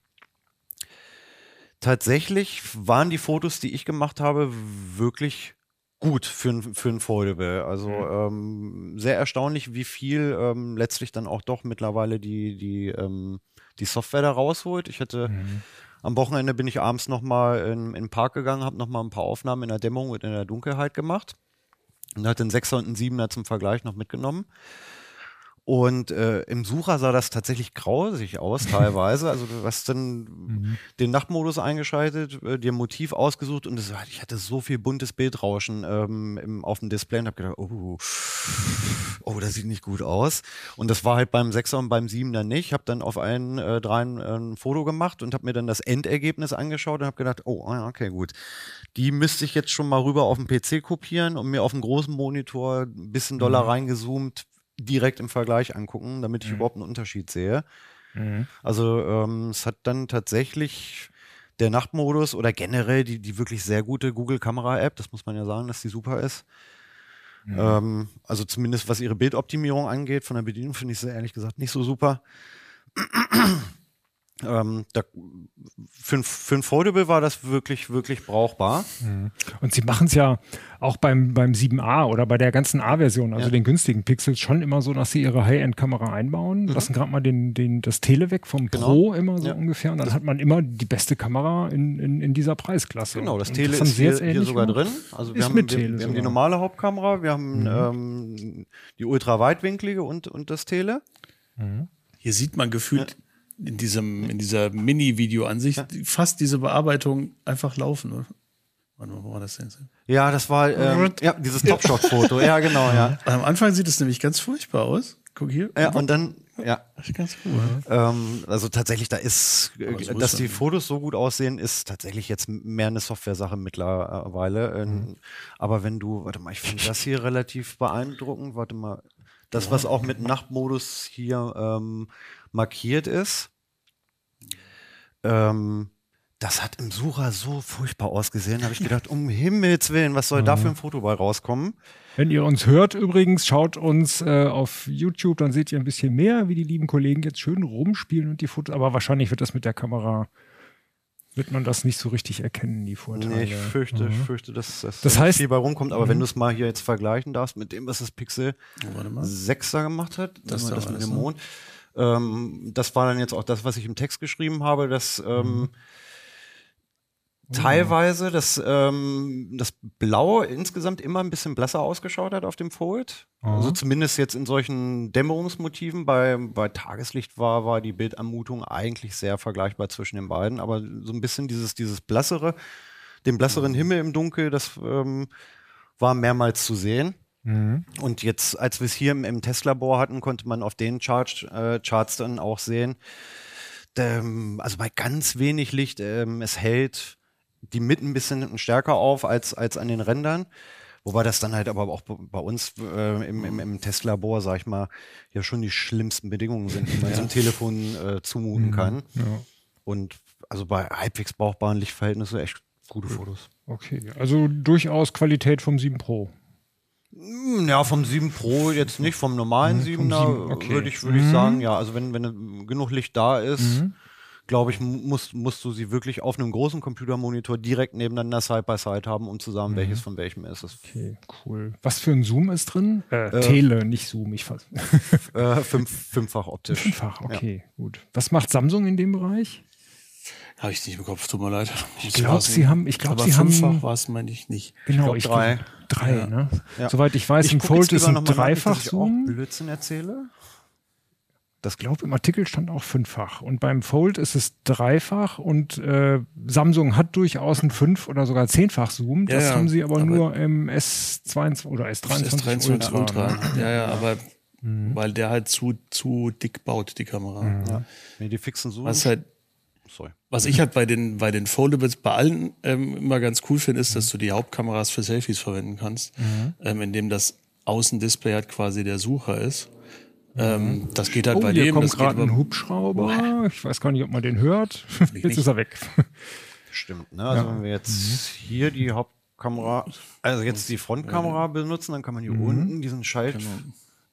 tatsächlich waren die Fotos, die ich gemacht habe, wirklich gut für ein, für ein Foldable. Also mhm. ähm, sehr erstaunlich, wie viel ähm, letztlich dann auch doch mittlerweile die, die ähm, die Software da rausholt. Ich hatte mhm. am Wochenende bin ich abends nochmal in, in den Park gegangen, habe nochmal ein paar Aufnahmen in der Dämmerung und in der Dunkelheit gemacht und hatte einen 6er und einen 7er zum Vergleich noch mitgenommen. Und äh, im Sucher sah das tatsächlich grausig aus, teilweise. Also du hast dann mhm. den Nachtmodus eingeschaltet, äh, dir Motiv ausgesucht und das, ich hatte so viel buntes Bildrauschen ähm, im, auf dem Display und habe gedacht, oh, oh, das sieht nicht gut aus. Und das war halt beim 6er und beim 7er nicht. Ich habe dann auf allen äh, dreien äh, ein Foto gemacht und habe mir dann das Endergebnis angeschaut und habe gedacht, oh, ah, okay, gut. Die müsste ich jetzt schon mal rüber auf dem PC kopieren und mir auf dem großen Monitor ein bisschen doller mhm. reingezoomt direkt im Vergleich angucken, damit ich mhm. überhaupt einen Unterschied sehe. Mhm. Also ähm, es hat dann tatsächlich der Nachtmodus oder generell die, die wirklich sehr gute Google-Kamera-App, das muss man ja sagen, dass die super ist. Mhm. Ähm, also zumindest was ihre Bildoptimierung angeht, von der Bedienung finde ich sie ehrlich gesagt nicht so super. Ähm, da, für, ein, für ein Foldable war das wirklich, wirklich brauchbar. Mhm. Und sie machen es ja auch beim, beim 7a oder bei der ganzen A-Version, also ja. den günstigen Pixels, schon immer so, dass sie ihre High-End-Kamera einbauen. Mhm. Lassen gerade mal den, den, das Tele weg vom genau. Pro immer so ja. ungefähr. Und dann das hat man immer die beste Kamera in, in, in dieser Preisklasse. Genau, das Tele ist hier, hier sogar drin. Also wir, haben, wir, wir haben, die normale Hauptkamera, wir haben mhm. ähm, die ultraweitwinklige und, und das Tele. Mhm. Hier sieht man gefühlt ja in diesem, in dieser Mini-Video-Ansicht ja. fast diese Bearbeitung einfach laufen. Oder? Warte mal, wo war das denn? Ja, das war ähm, ja, dieses Topshot-Foto. ja, genau, ja. Am Anfang sieht es nämlich ganz furchtbar aus. Guck hier. Ja, und dann, ja. Das ist ganz cool. Ähm, also tatsächlich, da ist, äh, so dass ist die. Fotos so gut aussehen, ist tatsächlich jetzt mehr eine Software-Sache mittlerweile. Ähm, Aber wenn du, warte mal, ich finde das hier relativ beeindruckend. Warte mal, das, was auch mit Nachtmodus hier ähm, markiert ist, ähm, das hat im Sucher so furchtbar ausgesehen. Da habe ich gedacht, um Himmels Willen, was soll da für ein Foto bei rauskommen? Wenn ihr uns hört übrigens, schaut uns äh, auf YouTube, dann seht ihr ein bisschen mehr, wie die lieben Kollegen jetzt schön rumspielen und die Fotos. Aber wahrscheinlich wird das mit der Kamera, wird man das nicht so richtig erkennen, die Vorteile. Nee, ich fürchte, ich fürchte, dass, Das da heißt- viel bei rumkommt. Aber wenn du es mal hier jetzt vergleichen darfst mit dem, was das Pixel Oh, warte mal. 6er gemacht hat, Das das, da das mit das, dem ne? Ähm, das war dann jetzt auch das, was ich im Text geschrieben habe, dass ähm, teilweise das, ähm, das Blau insgesamt immer ein bisschen blasser ausgeschaut hat auf dem Fold. Also zumindest jetzt in solchen Dämmerungsmotiven. Bei, bei Tageslicht war, war die Bildanmutung eigentlich sehr vergleichbar zwischen den beiden, aber so ein bisschen dieses, dieses blassere, den blasseren Himmel im Dunkel, das ähm, war mehrmals zu sehen. Mhm. Und jetzt, als wir es hier im, im Testlabor hatten, konnte man auf den Chart, äh, Charts dann auch sehen, ähm, also bei ganz wenig Licht, ähm, es hält die Mitten ein bisschen stärker auf als, als an den Rändern. Wobei das dann halt aber auch bei uns äh, im, im, im Testlabor, sag ich mal, ja schon die schlimmsten Bedingungen sind, die man so einem Telefon äh, zumuten kann. Ja. Und also bei halbwegs brauchbaren Lichtverhältnissen echt gute Fotos. Okay, also durchaus Qualität vom 7 Pro. Hm, Ja, vom 7 Pro jetzt nicht, vom normalen Mhm, vom 7er 7, okay. würde ich, würde ich sagen, ja, also wenn, wenn genug Licht da ist, glaube ich, mu- musst, musst du sie wirklich auf einem großen Computermonitor direkt nebeneinander Side by Side haben, um zu sagen, welches von welchem ist. Das Okay, cool. Was für ein Zoom ist drin? Äh, Tele, nicht Zoom. Ich fass. äh, fünf, fünffach optisch. Fünffach, okay, gut. Was macht Samsung in dem Bereich? Habe ich nicht im Kopf, tut mir leid. Ich glaub, sie haben- ich glaub, aber sie haben- fünffach war es, meine ich nicht. Genau, glaub, drei. Drei, Ja. ne? Ja. Soweit ich weiß, Ich im guck Fold ist ein mal nach, dass ich auch Dreifach-Zoom. Blödsinn erzähle. Das glaube im Artikel stand auch fünffach. Und beim Fold ist es dreifach und äh, Samsung hat durchaus ein fünf- oder sogar zehnfach Zoom. Ja, Das ja. haben sie aber, Aber- nur im S22 oder Das S23, ist 23 Ultra. ne? Ja, ja, aber Mhm. weil der halt zu, zu dick baut, die Kamera. Ja. Nee, die fixen so. Was halt Sorry. Was ich halt bei den, bei den Foldables bei allen ähm, immer ganz cool finde, ist, dass du die Hauptkameras für Selfies verwenden kannst, ähm, indem das Außendisplay halt quasi der Sucher ist. Ähm, das geht halt Oh, bei hier dem. kommt gerade ein Hubschrauber. Ich weiß gar nicht, ob man den hört. Jetzt nicht. ist er weg. Stimmt, ne? Also wenn wir jetzt hier die Hauptkamera, also jetzt die Frontkamera benutzen, dann kann man hier unten diesen Schalt,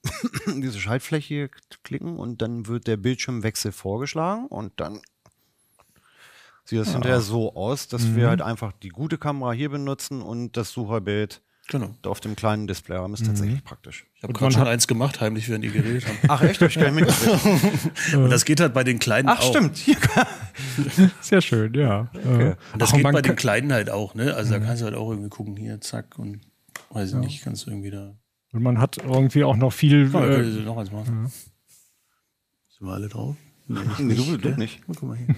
diese Schaltfläche hier klicken und dann wird der Bildschirmwechsel vorgeschlagen und dann sieht das hinterher so aus, dass wir halt einfach die gute Kamera hier benutzen und das Sucherbild genau. auf dem kleinen Display haben. Ist tatsächlich praktisch. Ich habe gerade man schon hat- eins gemacht, heimlich, während die geredet haben. Ach echt? Ich nicht mitgekriegt. Und das geht halt bei den Kleinen Ach auch. stimmt, hier kann, Sehr schön, ja. Äh, Und das ach, geht bei den kann- Kleinen halt auch, ne? Also da kannst du halt auch irgendwie gucken, hier, zack, und weiß ich nicht, kannst du irgendwie da. Und man hat irgendwie auch noch viel. Da Äh, noch eins machen. Sind wir alle drauf? Nee, du- du nicht. Guck mal hier.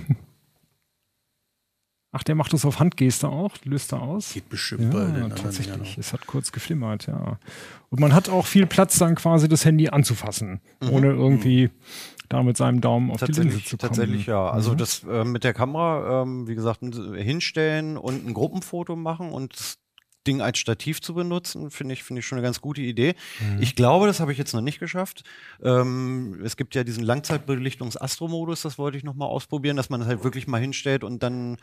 Ach, der macht das auf Handgeste auch, löst er aus. Geht bestimmt bei den Ja, anderen ja tatsächlich. Es hat kurz geflimmert, ja. Und man hat auch viel Platz, dann quasi das Handy anzufassen, ohne irgendwie da mit seinem Daumen auf die Linse Mhm. Zu kommen. Mhm. tatsächlich ja. Also das äh, mit der Kamera, ähm, wie gesagt, hinstellen und ein Gruppenfoto machen und das Ding als Stativ zu benutzen, finde ich, finde ich schon eine ganz gute Idee. Mhm. Ich glaube, das habe ich jetzt noch nicht geschafft. Ähm, es gibt ja diesen Langzeitbelichtungs-Astro-Modus, das wollte ich noch mal ausprobieren, dass man das halt wirklich mal hinstellt und dann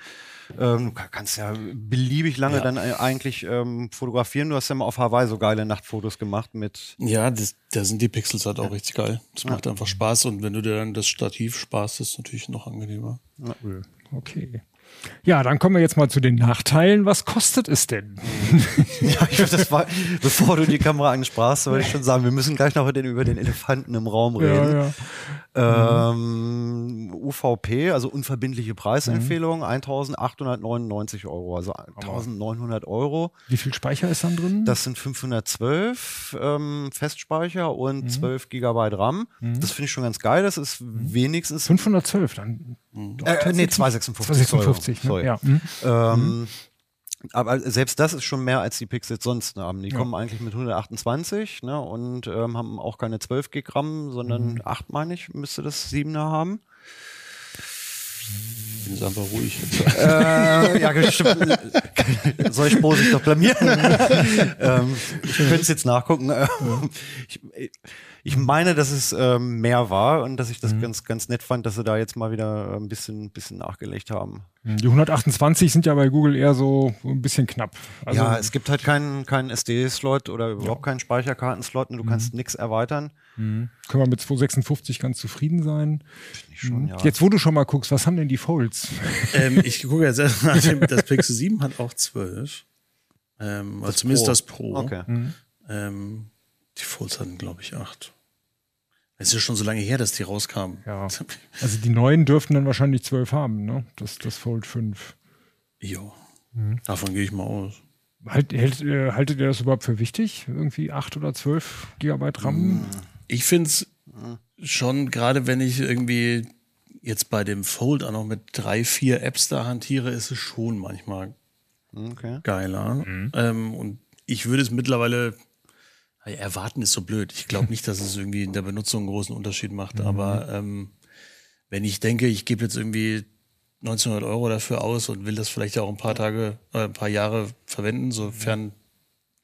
ähm, ka- kannst ja beliebig lange Ja. dann äh, eigentlich ähm, fotografieren. Du hast ja mal auf Hawaii so geile Nachtfotos gemacht mit Ja, das, da sind die Pixels halt auch richtig geil. Das macht einfach Spaß und wenn du dir dann das Stativ sparst, ist es natürlich noch angenehmer. Okay. Ja, dann kommen wir jetzt mal zu den Nachteilen. Was kostet es denn? Ja, ich, das war, bevor du die Kamera ansprachst, wollte ich schon sagen, wir müssen gleich noch den, über den Elefanten im Raum reden. ja. Ähm, UVP, also unverbindliche Preisempfehlung, 1899 Euro, also 1900 Euro. Wie viel Speicher ist dann drin? Das sind 512 ähm, Festspeicher und 12 Gigabyte RAM. Das finde ich schon ganz geil. Das ist wenigstens 512 dann. Äh, nee, 256. 256, ne? Sorry. Ja. Mhm. Ähm, Aber selbst das ist schon mehr als die Pixels sonst haben. Die ja. kommen eigentlich mit 128 ne, und ähm, haben auch keine 12 Gig RAM, sondern mhm. 8, meine ich, müsste das 7er haben. Bin jetzt einfach ruhig. äh, ja, stimmt. Soll ich sich doch blamieren? ähm, ich könnte es jetzt nachgucken. ich, ich meine, dass es ähm, mehr war und dass ich das mhm. ganz, ganz nett fand, dass sie da jetzt mal wieder ein bisschen, bisschen nachgelegt haben. Die 128 sind ja bei Google eher so ein bisschen knapp. Also ja, es gibt halt keinen, keinen SD-Slot oder überhaupt keinen Speicherkartenslot. Du mhm. kannst nichts erweitern. Mhm. Können wir mit 256 ganz zufrieden sein. Schon, mhm. ja. Jetzt, wo du schon mal guckst, was haben denn die Folds? Ähm, ich gucke jetzt erst nach dem, das Pixel 7 hat auch 12. Ähm, das zumindest Pro. das Pro. Okay. Mhm. Ähm, die Folds hatten, glaube ich, 8. Es ist ja schon so lange her, dass die rauskamen. Ja. Also die neuen dürften dann wahrscheinlich 12 haben, ne? Das, das Fold 5. Jo. Mhm. Davon gehe ich mal aus. Halt, hält, äh, haltet ihr das überhaupt für wichtig? Irgendwie 8 oder 12 Gigabyte RAM? Ich finde es schon, gerade wenn ich irgendwie jetzt bei dem Fold auch noch mit drei, vier Apps da hantiere, ist es schon manchmal okay. geiler. Mhm. Ähm, und ich würde es mittlerweile Erwarten ist so blöd. Ich glaube nicht, dass es irgendwie in der Benutzung einen großen Unterschied macht. Mhm. Aber ähm, wenn ich denke, ich gebe jetzt irgendwie 1900 Euro dafür aus und will das vielleicht auch ein paar Tage, äh, ein paar Jahre verwenden, sofern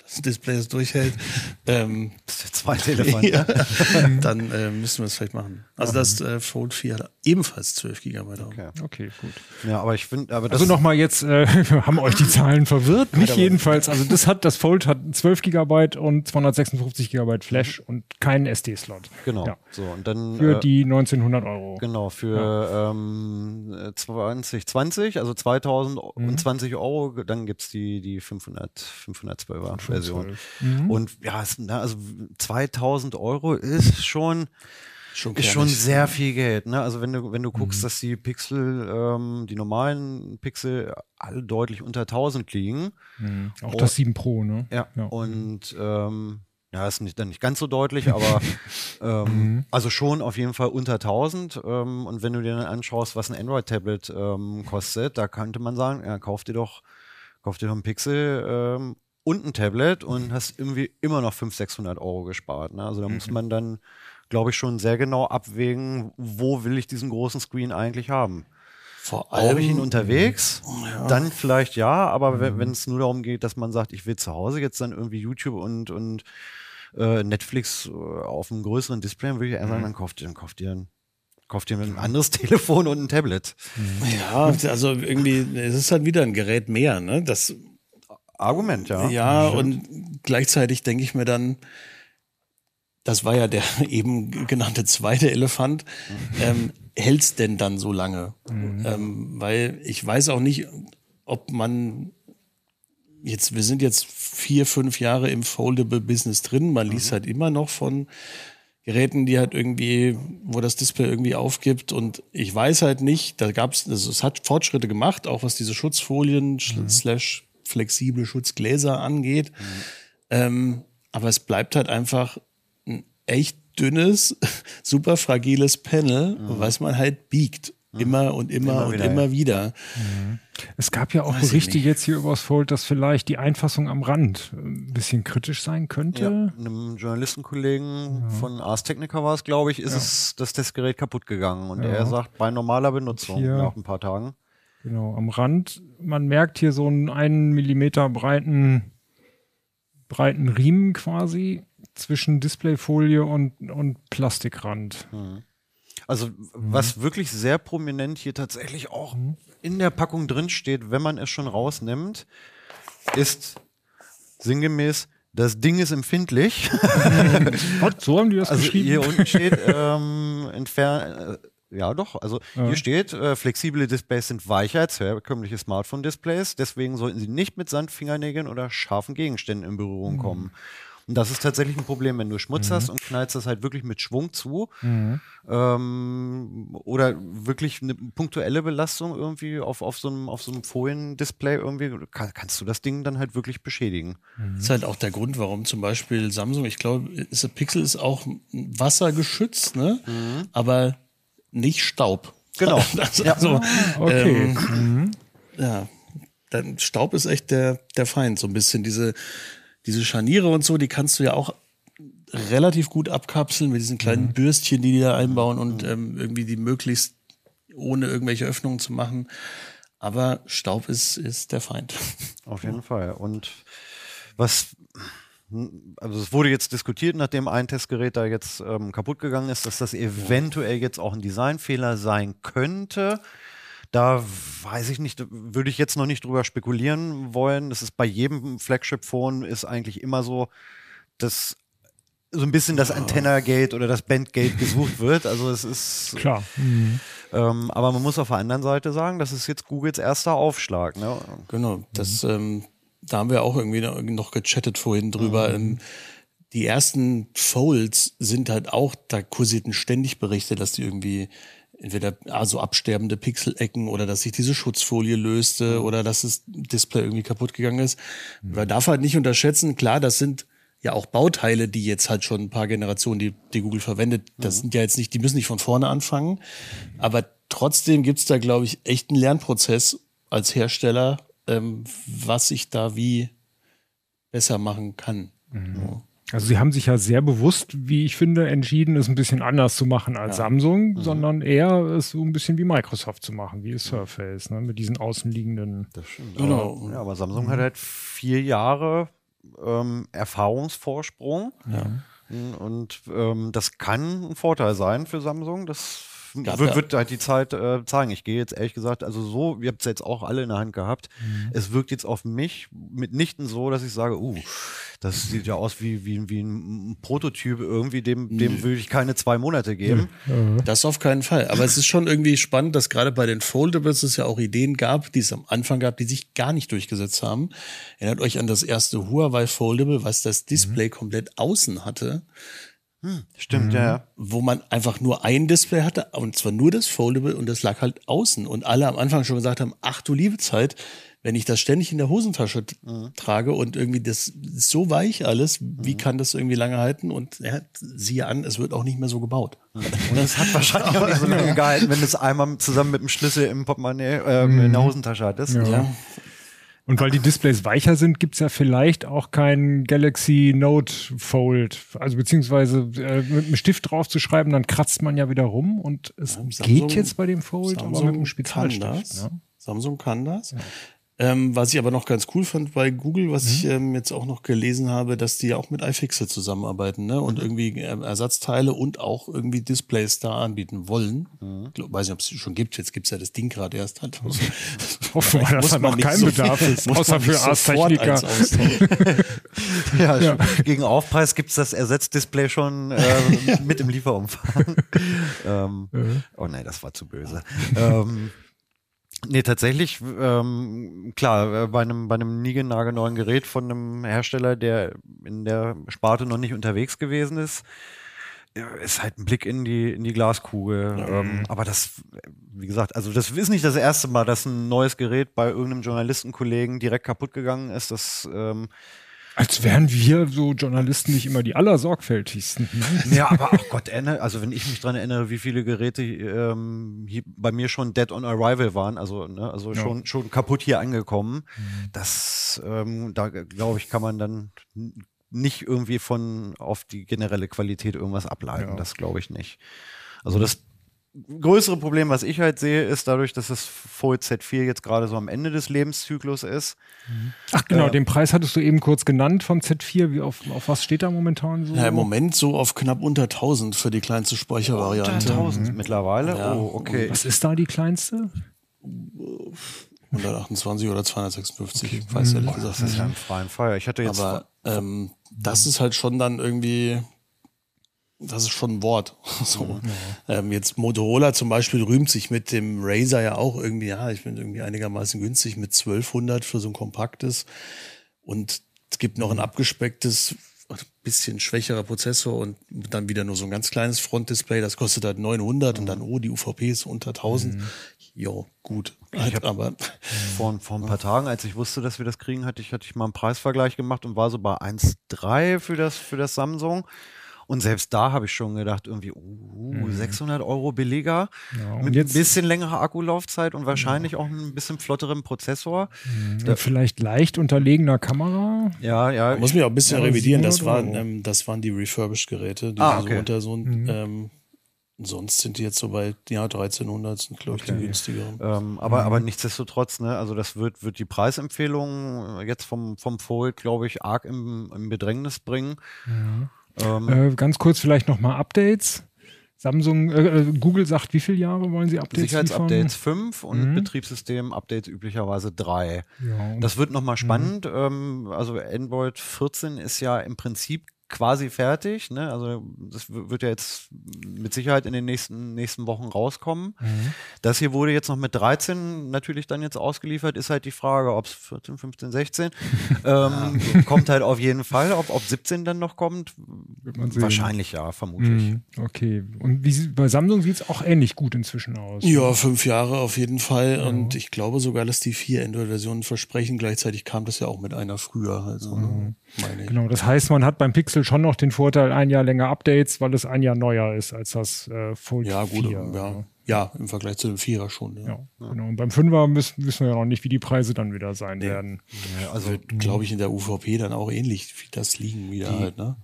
das Display es durchhält. ähm, das ist der zweite Elefant. ja, dann äh, müssen wir es vielleicht machen. Also das äh, Fold 4 hat ebenfalls 12 Gigabyte. Okay. okay, gut. Ja, aber ich finde, aber das Also nochmal jetzt, äh, haben euch die Zahlen verwirrt? Nicht jedenfalls. Also das hat, das Fold hat 12 Gigabyte und 256 Gigabyte Flash und keinen SD-Slot. Genau. Ja. So, und dann, für äh, die 1900 Euro. Genau, für ja. ähm, 2020, also 2020 mhm. Euro, dann gibt's die, die 500, 512er. Version. Mhm. Und ja, es, na, also 2000 Euro ist schon, schon ist schon sehr viel Geld. Ne? Also wenn du, wenn du guckst, mhm. dass die Pixel, ähm, die normalen Pixel alle deutlich unter 1000 liegen. Mhm. Auch und, das 7 Pro, ne? Ja. ja. Und ähm, ja, ist nicht, dann nicht ganz so deutlich, aber ähm, mhm. also schon auf jeden Fall unter 1000. Ähm, und wenn du dir dann anschaust, was ein Android-Tablet ähm, kostet, da könnte man sagen, ja, kauf dir doch, kauf dir doch ein Pixel ähm, und ein Tablet und hast irgendwie immer noch 500, 600 Euro gespart. Ne? Also da mhm. muss man dann, glaube ich, schon sehr genau abwägen, wo will ich diesen großen Screen eigentlich haben. Vor allem Habe ich ihn unterwegs, ja. dann vielleicht ja, aber mhm. wenn es nur darum geht, dass man sagt, ich will zu Hause jetzt dann irgendwie YouTube und, und äh, Netflix äh, auf einem größeren Display, dann würde ich eher sagen, mhm. dann kauft ihr, dann kauft ihr ein kauft ihr ein anderes Telefon und ein Tablet. Ja, also irgendwie, es ist halt wieder ein Gerät mehr, ne? Das Argument, ja. Ja, und gleichzeitig denke ich mir dann, das war ja der eben genannte zweite Elefant, ähm, hält's denn dann so lange? Mhm. Ähm, weil ich weiß auch nicht, ob man jetzt, wir sind jetzt vier, fünf Jahre im Foldable Business drin, man liest mhm. halt immer noch von Geräten, die halt irgendwie, wo das Display irgendwie aufgibt und ich weiß halt nicht, da gab's, also es hat Fortschritte gemacht, auch was diese Schutzfolien mhm. slash flexible Schutzgläser angeht. Mhm. Ähm, aber es bleibt halt einfach ein echt dünnes, super fragiles Panel, mhm. was man halt biegt. Mhm. Immer und immer, immer und wieder, immer ja. wieder. Mhm. Es gab ja auch Weiß Berichte jetzt hier übers Fold, dass vielleicht die Einfassung am Rand ein bisschen kritisch sein könnte. Ja, einem Journalistenkollegen ja. von Ars Technica war es, glaube ich, ist es, dass das Gerät kaputt gegangen. Und er sagt, bei normaler Benutzung nach ein paar Tagen. Genau, am Rand, man merkt hier so einen einen Millimeter breiten, breiten Riemen quasi zwischen Displayfolie und, und Plastikrand. Mhm. Also, mhm. was wirklich sehr prominent hier tatsächlich auch mhm. in der Packung drin steht, wenn man es schon rausnimmt, ist sinngemäß, das Ding ist empfindlich. So haben die das also geschrieben. Hier unten steht ähm, entfernt ja, doch. Also ja. hier steht, äh, flexible Displays sind weicher als herkömmliche Smartphone-Displays. Deswegen sollten sie nicht mit Sandfingernägeln oder scharfen Gegenständen in Berührung mhm. kommen. Und das ist tatsächlich ein Problem, wenn du Schmutz mhm. hast und knallst das halt wirklich mit Schwung zu. Mhm. Ähm, oder wirklich eine punktuelle Belastung irgendwie auf, auf so einem, auf so einem Foliendisplay irgendwie, kann, kannst du das Ding dann halt wirklich beschädigen. Mhm. Das ist halt auch der Grund, warum zum Beispiel Samsung, ich glaube, Pixel ist auch wassergeschützt, ne? Mhm. Aber nicht Staub. Genau. das, ja. also, okay. Ähm, mhm. Ja. dann Staub ist echt der, der Feind. So ein bisschen diese, diese Scharniere und so, die kannst du ja auch relativ gut abkapseln mit diesen kleinen mhm. Bürstchen, die die da einbauen und mhm. ähm, irgendwie die möglichst ohne irgendwelche Öffnungen zu machen. Aber Staub ist, ist der Feind. Auf jeden Fall. Und was, also es wurde jetzt diskutiert, nachdem ein Testgerät da jetzt ähm, kaputt gegangen ist, dass das eventuell jetzt auch ein Designfehler sein könnte. Da weiß ich nicht, würde ich jetzt noch nicht drüber spekulieren wollen. Das ist bei jedem Flagship-Phone ist eigentlich immer so, dass so ein bisschen das Antenna-Gate oder das Band-Gate gesucht wird. Also es ist klar. Mhm. Ähm, aber man muss auf der anderen Seite sagen, das ist jetzt Googles erster Aufschlag. Ne? Genau, das, mhm. ähm, da haben wir auch irgendwie noch gechattet vorhin drüber. Mhm. Ähm, die ersten Folds sind halt auch, da kursierten ständig Berichte, dass die irgendwie entweder also absterbende Pixelecken oder dass sich diese Schutzfolie löste mhm. oder dass das Display irgendwie kaputt gegangen ist. Mhm. Man darf halt nicht unterschätzen, klar, das sind ja auch Bauteile, die jetzt halt schon ein paar Generationen, die, die Google verwendet, das mhm. sind ja jetzt nicht, die müssen nicht von vorne anfangen. Aber trotzdem gibt's da, glaube ich, echt einen Lernprozess als Hersteller, ähm, was ich da wie besser machen kann. Mhm. Also sie haben sich ja sehr bewusst, wie ich finde, entschieden, es ein bisschen anders zu machen als ja. Samsung, mhm. sondern eher es so ein bisschen wie Microsoft zu machen, wie Surface, ne, mit diesen außenliegenden. Das stimmt. Genau. Ja, aber Samsung hat halt vier Jahre ähm, Erfahrungsvorsprung. Ja. Und ähm, das kann ein Vorteil sein für Samsung. Das Gab wird, ja. wird halt die Zeit äh, zeigen. Ich gehe jetzt ehrlich gesagt, also so, ihr habt es jetzt auch alle in der Hand gehabt. Mhm. Es wirkt jetzt auf mich mitnichten so, dass ich sage, uh, das sieht ja aus wie, wie, wie ein Prototyp irgendwie, dem, dem würde ich keine zwei Monate geben. Das auf keinen Fall. Aber es ist schon irgendwie spannend, dass gerade bei den Foldables es ja auch Ideen gab, die es am Anfang gab, die sich gar nicht durchgesetzt haben. Erinnert euch an das erste Huawei Foldable, was das Display mhm. komplett außen hatte. Hm, stimmt, mhm. ja. Wo man einfach nur ein Display hatte, und zwar nur das Foldable, und das lag halt außen. Und alle am Anfang schon gesagt haben, ach du liebe Zeit, wenn ich das ständig in der Hosentasche mhm. trage und irgendwie das ist so weich alles, wie mhm. kann das irgendwie lange halten? Und ja, siehe an, es wird auch nicht mehr so gebaut. Mhm. Und es hat wahrscheinlich auch nicht so lange gehalten, wenn du es einmal zusammen mit dem Schlüssel im Portemonnaie äh, in der mhm. Hosentasche hattest. Ja. ja. Und weil die Displays weicher sind, gibt's ja vielleicht auch kein Galaxy Note Fold. Also beziehungsweise äh, mit einem Stift drauf zu schreiben, dann kratzt man ja wieder rum und es ja, geht jetzt bei dem Fold, Samsung aber mit einem Spezialstift. Kann das. Ja. Samsung kann das. Ja. Ähm, was ich aber noch ganz cool fand bei Google, was mhm. ich ähm, jetzt auch noch gelesen habe, dass die ja auch mit iFixit zusammenarbeiten ne? und mhm. irgendwie äh, Ersatzteile und auch irgendwie Displays da anbieten wollen. Mhm. Ich glaub, weiß nicht, ob es schon gibt. Jetzt gibt's ja das Ding gerade erst halt. Also, Hoffen wir, dass da noch kein so, Bedarf ist, außer für Ars-Techniker. ja, ja, gegen Aufpreis gibt's das Ersetzdisplay schon äh, mit im Lieferumfang. ähm, mhm. Oh nee, das war zu böse. ähm, Nee, tatsächlich, ähm, klar, äh, bei einem, bei einem niegelnagelneuen Gerät von einem Hersteller, der in der Sparte noch nicht unterwegs gewesen ist, ist halt ein Blick in die, in die Glaskugel. Mhm. Ähm, aber das, wie gesagt, also das ist nicht das erste Mal, dass ein neues Gerät bei irgendeinem Journalistenkollegen direkt kaputt gegangen ist. Das ähm, als wären wir so Journalisten nicht immer die allersorgfältigsten. Ja, aber ach Gott, also wenn ich mich dran erinnere, wie viele Geräte ähm, bei mir schon dead on arrival waren, also ne, also ja. schon schon kaputt hier angekommen, mhm. das ähm, da glaube ich kann man dann nicht irgendwie von auf die generelle Qualität irgendwas ableiten. Ja. Das glaube ich nicht. Also das größere Problem, was ich halt sehe, ist dadurch, dass das Fold Z4 jetzt gerade so am Ende des Lebenszyklus ist. Ach genau, äh, den Preis hattest du eben kurz genannt vom Z4. Wie auf, auf was steht da momentan so? Ja, im Moment so auf knapp unter 1000 für die kleinste Speichervariante. Unter 1000 mhm. mittlerweile? Ja. Oh, okay. Was ist da die kleinste? 128 oder 256, okay. weiß mhm. ehrlich gesagt. Das ist ja ein freien Fall. Ich hatte jetzt. Aber ähm, das ist halt schon dann irgendwie das ist schon ein Wort. so. Mhm. Ähm, jetzt Motorola zum Beispiel rühmt sich mit dem Razer ja auch irgendwie, ja, ich bin irgendwie einigermaßen günstig mit 1200 für so ein kompaktes. Und es gibt noch ein abgespecktes, bisschen schwächerer Prozessor und dann wieder nur so ein ganz kleines Frontdisplay, das kostet halt 900 mhm. und dann, oh, die UVP ist unter 1000. Mhm. Jo, gut. Hab, aber vor, vor ein paar Tagen, als ich wusste, dass wir das kriegen, hatte ich, hatte ich mal einen Preisvergleich gemacht und war so bei 1,3 für das, für das Samsung. Und selbst da habe ich schon gedacht, irgendwie, uh, 600 Euro billiger, Ja, mit jetzt- ein bisschen längerer Akkulaufzeit und wahrscheinlich auch ein bisschen flotterem Prozessor. Und vielleicht leicht unterlegener Kamera. Ja, ja. Muss mich auch ein bisschen Ja, revidieren. Das 700 waren, ähm, das waren die Refurbished-Geräte, die Ah, okay. so unter so ein, Mhm. ähm, sonst sind die jetzt so bei ja, 1300 sind, glaube ich, die günstigeren. Ähm, aber, Mhm. aber nichtsdestotrotz, ne, also das wird, wird die Preisempfehlung äh, jetzt vom, vom Fold, glaube ich, arg im, im Bedrängnis bringen. Ähm, Äh, ganz kurz vielleicht nochmal Updates. Samsung, äh, äh, Google sagt, wie viele Jahre wollen sie Updates Sicherheitsupdates 5 und Mhm. Betriebssystem-Updates üblicherweise 3. liefern? Ja, Das wird nochmal Mhm. spannend. Ähm, also Android 14 ist ja im Prinzip quasi fertig. Ne? Also das wird ja jetzt mit Sicherheit in den nächsten, nächsten Wochen rauskommen. Mhm. Das hier wurde jetzt noch mit 13 natürlich dann jetzt ausgeliefert. Ist halt die Frage, ob es 14, 15, 16 ähm, kommt halt auf jeden Fall. Ob, ob 17 dann noch kommt, Wird man sehen. wahrscheinlich ja, vermutlich. Mhm, Okay. Und wie, bei Samsung sieht es auch ähnlich gut inzwischen aus. Ja, fünf Jahre auf jeden Fall. Und ich glaube sogar, dass die vier Android-Versionen versprechen. Gleichzeitig kam das ja auch mit einer früher. Also, ne, meine ich. Genau, das heißt, man hat beim Pixel schon noch den Vorteil, ein Jahr länger Updates, weil es ein Jahr neuer ist als das äh, Fold Ja, gut, 4. ja. ja, im Vergleich zu dem Vierer schon. Ja. Ja, genau. Und beim Fünfer müssen, wissen wir ja noch nicht, wie die Preise dann wieder sein werden. Ja, also glaube ich, in der UVP dann auch ähnlich wie das liegen wieder halt, ne?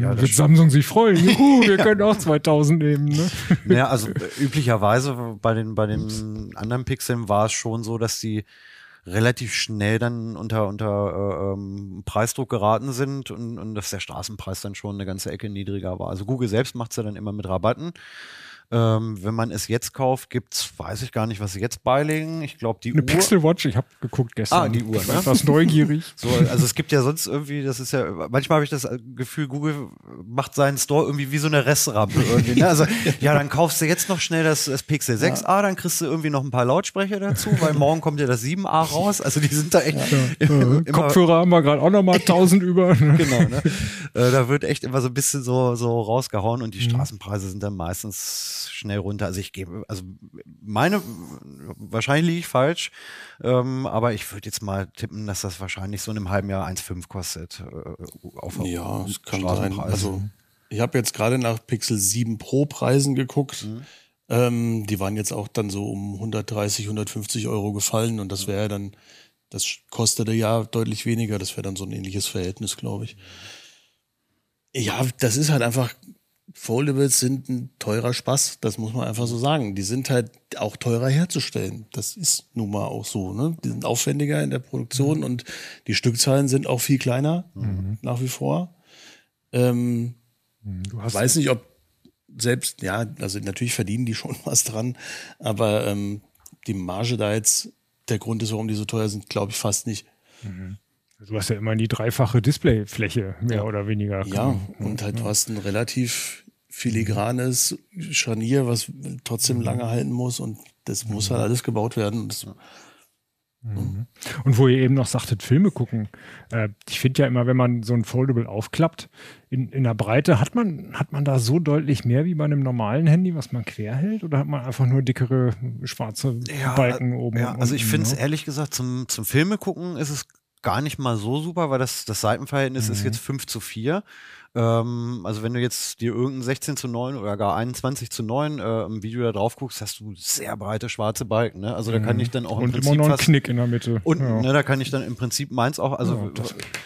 Ja, wird Samsung sich freuen. Juhu, wir können auch 2000 nehmen. Ne? Naja, also äh, üblicherweise bei den, bei den anderen Pixeln war es schon so, dass die relativ schnell dann unter, unter äh, ähm, Preisdruck geraten sind und, und dass der Straßenpreis dann schon eine ganze Ecke niedriger war. Also Google selbst macht es ja dann immer mit Rabatten. Ähm, wenn man es jetzt kauft, gibt's, weiß ich gar nicht, was sie jetzt beilegen. Ich glaube, die Eine Uhr. Pixel Watch, ich habe geguckt gestern. Ah, die Uhr, Ich war ne? etwas neugierig. So, also es gibt ja sonst irgendwie, das ist ja, manchmal habe ich das Gefühl, Google macht seinen Store irgendwie wie so eine Restrampe irgendwie. Ne? Also, ja, dann kaufst du jetzt noch schnell das, das Pixel 6a, dann kriegst du irgendwie noch ein paar Lautsprecher dazu, weil morgen kommt ja das 7a raus. Also die sind da echt immer, Äh, Kopfhörer haben wir gerade auch nochmal 1000 über. Ne? genau, ne? Äh, da wird echt immer so ein bisschen so, so rausgehauen und die Mhm. Straßenpreise sind dann meistens schnell runter. Also ich gebe, also meine, wahrscheinlich liege ich falsch, ähm, aber ich würde jetzt mal tippen, dass das wahrscheinlich so in einem halben Jahr 1,5 kostet. Äh, auf Ja, es kann sein. Also, ich habe jetzt gerade nach Pixel 7 Pro Preisen geguckt. Ähm, die waren jetzt auch dann so um 130, 150 Euro gefallen und das wäre ja dann, das kostete ja deutlich weniger. Das wäre dann so ein ähnliches Verhältnis, glaube ich. Ja, das ist halt einfach, Foldables sind ein teurer Spaß, das muss man einfach so sagen. Die sind halt auch teurer herzustellen. Das ist nun mal auch so. Ne? Die sind aufwendiger in der Produktion und die Stückzahlen sind auch viel kleiner, nach wie vor. Ähm, Du ich hast weiß nicht, ob selbst, ja, also natürlich verdienen die schon was dran, aber ähm, die Marge da jetzt der Grund ist, warum die so teuer sind, glaube ich fast nicht. Du hast ja immer die dreifache Displayfläche, mehr oder weniger. Ja, und halt du hast ein relativ filigranes Scharnier, was trotzdem lange halten muss und das muss halt alles gebaut werden. Und Das, Und wo ihr eben noch sagtet, Filme gucken. Äh, ich finde ja immer, wenn man so ein Foldable aufklappt, in, in der Breite, hat man, hat man da so deutlich mehr wie bei einem normalen Handy, was man quer hält? Oder hat man einfach nur dickere schwarze Balken oben? Ja, und also ich finde es ne? ehrlich gesagt, zum, zum Filme gucken ist es gar nicht mal so super, weil das, das Seitenverhältnis Mhm. ist jetzt 5 zu 4. Ähm, also wenn du jetzt dir irgendein 16 zu 9 oder gar 21 zu 9 äh, im Video da drauf guckst, hast du sehr breite schwarze Balken. Ne? Also da kann ich dann auch im Mhm. Und immer Prinzip noch ein fast Knick in der Mitte. unten, ja. ne, da kann ich dann im Prinzip meins auch, also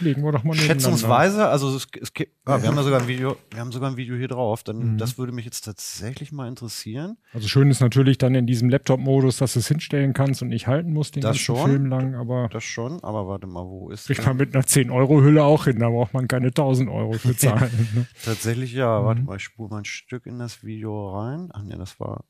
legen wir doch mal schätzungsweise, also es, es gibt, ah, wir haben da sogar ein Video, wir haben sogar ein Video hier drauf, dann Mhm. das würde mich jetzt tatsächlich mal interessieren. Also schön ist natürlich dann in diesem Laptop-Modus, dass du es hinstellen kannst und nicht halten musst den Das ganzen schon. Film lang, aber Das schon, aber warte mal, wo ist kriegt man mit einer 10-Euro-Hülle auch hin, da braucht man keine 1000 Euro für zahlen. Ne? Tatsächlich ja. Mhm. Warte mal, ich spule mal ein Stück in das Video rein. Ach nee, das war.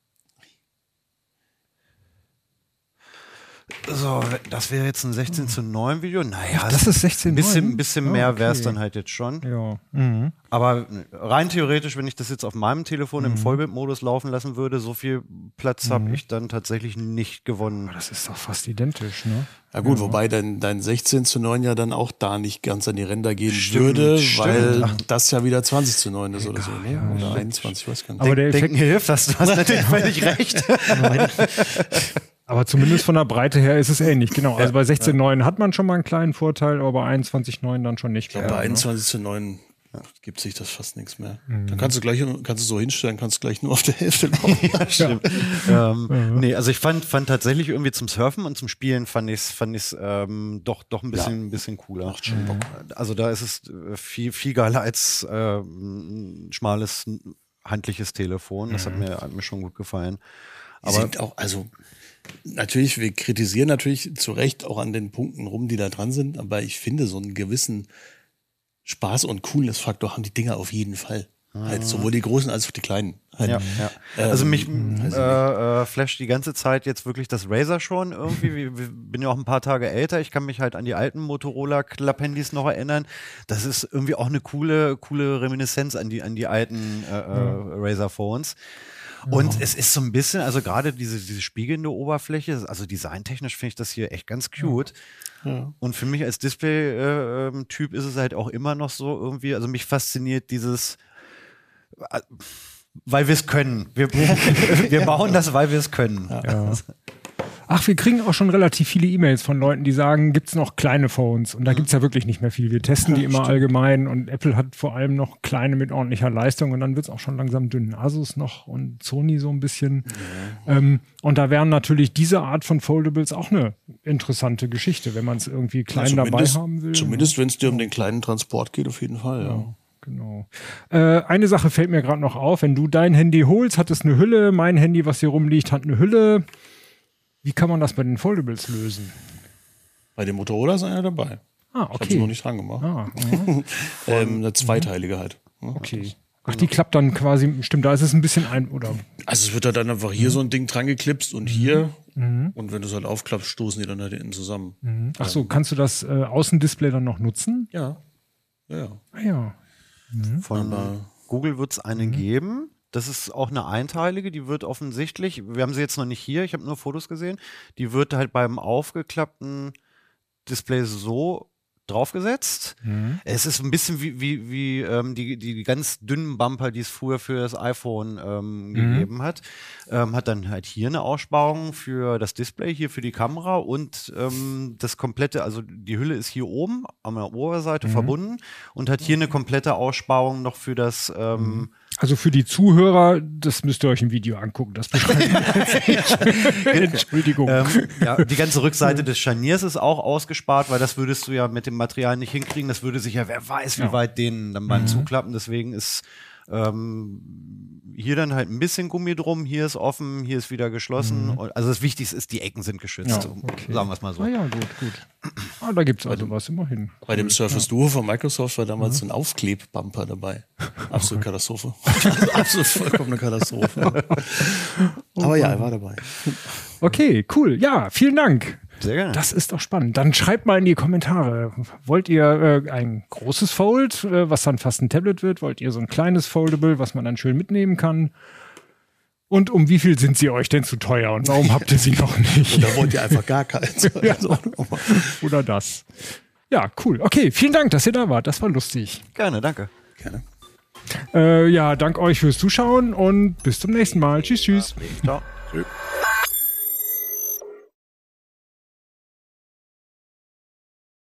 So, das wäre jetzt ein 16 zu 9 Video. Naja, das ist 16 ein bisschen, bisschen mehr wäre es okay. dann halt jetzt schon. Ja. Mhm. Aber rein theoretisch, wenn ich das jetzt auf meinem Telefon im Vollbildmodus laufen lassen würde, so viel Platz habe ich dann tatsächlich nicht gewonnen. Das ist doch fast identisch, ne? ja gut, wobei dein, dein 16 zu 9 ja dann auch da nicht ganz an die Ränder gehen Stimmt, würde, stimmt. weil Ach. das ja wieder 20 zu 9 ist oder so. Ne? Oder 21, ich weiß gar nicht. Aber der Effekt, Denken hilft, das, du hast natürlich völlig recht. aber zumindest von der Breite her ist es ähnlich, genau. Also bei 16,9 hat man schon mal einen kleinen Vorteil, aber bei 21,9 dann schon nicht. bei mehr, ne? 21 zu 9 gibt sich das fast nichts mehr. Dann kannst du gleich, kannst du so hinstellen, kannst gleich nur auf der Hälfte laufen. ja, stimmt. ähm, nee, also ich fand, fand tatsächlich irgendwie zum Surfen und zum Spielen fand ich es fand ich's, ähm, doch, doch ein bisschen, ein bisschen cooler. Macht schon Bock. Also da ist es äh, viel, viel geiler als äh, ein schmales handliches Telefon. Das hat mir, hat mir schon gut gefallen. Aber sind auch, also natürlich, wir kritisieren natürlich zu Recht auch an den Punkten rum, die da dran sind, aber ich finde, so einen gewissen Spaß und Coolness-Faktor haben die Dinger auf jeden Fall. Halt sowohl die großen als auch die kleinen. Halt, Ja, ja. Ähm, also mich ich äh, äh, flasht die ganze Zeit jetzt wirklich das Razer schon irgendwie. Wir- bin ja auch ein paar Tage älter. Ich kann mich halt an die alten Motorola Klapphandys noch erinnern. Das ist irgendwie auch eine coole, coole Reminiszenz an die, an die alten äh, äh, Razer Phones. Und es ist so ein bisschen, also gerade diese, diese spiegelnde Oberfläche, also designtechnisch finde ich das hier echt ganz cute. Ja. Und für mich als Display-Typ ist es halt auch immer noch so irgendwie, also mich fasziniert dieses, äh, weil wir es können. Wir, wir bauen das, weil wir es können. Ja. Ach, wir kriegen auch schon relativ viele E-Mails von Leuten, die sagen, gibt's noch kleine Phones? Und da gibt's ja wirklich nicht mehr viel. Wir testen die immer allgemein und Apple hat vor allem noch kleine mit ordentlicher Leistung und dann wird's auch schon langsam dünn. Asus noch und Sony so ein bisschen. Ähm, und da wären natürlich diese Art von Foldables auch eine interessante Geschichte, wenn man es irgendwie klein dabei zumindest, haben will. Zumindest, wenn es dir um den kleinen Transport geht, auf jeden Fall, ja. Genau. Äh, eine Sache fällt mir gerade noch auf. Wenn du dein Handy holst, hat es eine Hülle. Mein Handy, was hier rumliegt, hat eine Hülle. Wie kann man das bei den Foldables lösen? Bei dem Motorola ist einer dabei. Ah, Ich habe es noch okay. nicht dran gemacht. Ah, mhm. ähm, eine zweiteilige halt. Ja. okay. Ach, die klappt dann quasi, stimmt, da ist es ein bisschen ein, oder? Also es wird halt dann einfach hier so ein Ding dran geklipst und hier. Und wenn du es halt aufklappst, stoßen die dann halt hinten zusammen. Ach so, kannst du das äh, Außendisplay dann noch nutzen? Ja. Ja, ja. Ah, ja. Von Google wird es eine geben. Das ist auch eine einteilige, die wird offensichtlich, wir haben sie jetzt noch nicht hier, ich habe nur Fotos gesehen, die wird halt beim aufgeklappten Display so draufgesetzt. Es ist ein bisschen wie, wie, wie ähm, die, die ganz dünnen Bumper, die es früher für das iPhone ähm, gegeben hat. Ähm, hat dann halt hier eine Aussparung für das Display, hier für die Kamera und ähm, das komplette, also die Hülle ist hier oben an der Oberseite verbunden und hat hier eine komplette Aussparung noch für das ähm, Also für die Zuhörer, das müsst ihr euch im Video angucken. Das. Entschuldigung. Ähm, ja, die ganze Rückseite des Scharniers ist auch ausgespart, weil das würdest du ja mit dem Material nicht hinkriegen. Das würde sich ja, wer weiß, wie Ja. weit denen dann beim Zuklappen. Deswegen ist ähm, hier dann halt ein bisschen Gummi drum, hier ist offen, hier ist wieder geschlossen. Und- Also das Wichtigste ist, die Ecken sind geschützt. Ja, okay. Sagen wir es mal so. Ah ja, gut, gut. Ah, da gibt's also was immerhin. Bei dem Surface Duo von Microsoft war damals so ein Aufklebbumper dabei. Absolute Katastrophe. Absolut vollkommene Katastrophe. Aber ja, er war dabei. Okay, cool. Ja, vielen Dank. Sehr gerne. Das ist doch spannend. Dann schreibt mal in die Kommentare. Wollt ihr äh, ein großes Fold, äh, was dann fast ein Tablet wird? Wollt ihr so ein kleines Foldable, was man dann schön mitnehmen kann? Und um wie viel sind sie euch denn zu teuer und warum habt ihr sie noch nicht? Da wollt ihr einfach gar keins. Also, Oder das. Ja, cool. Okay, vielen Dank, dass ihr da wart. Das war lustig. Gerne, danke. Gerne. Äh, ja, dank euch fürs Zuschauen und bis zum nächsten Mal. Tschüss, tschüss. Ciao. Tschüss.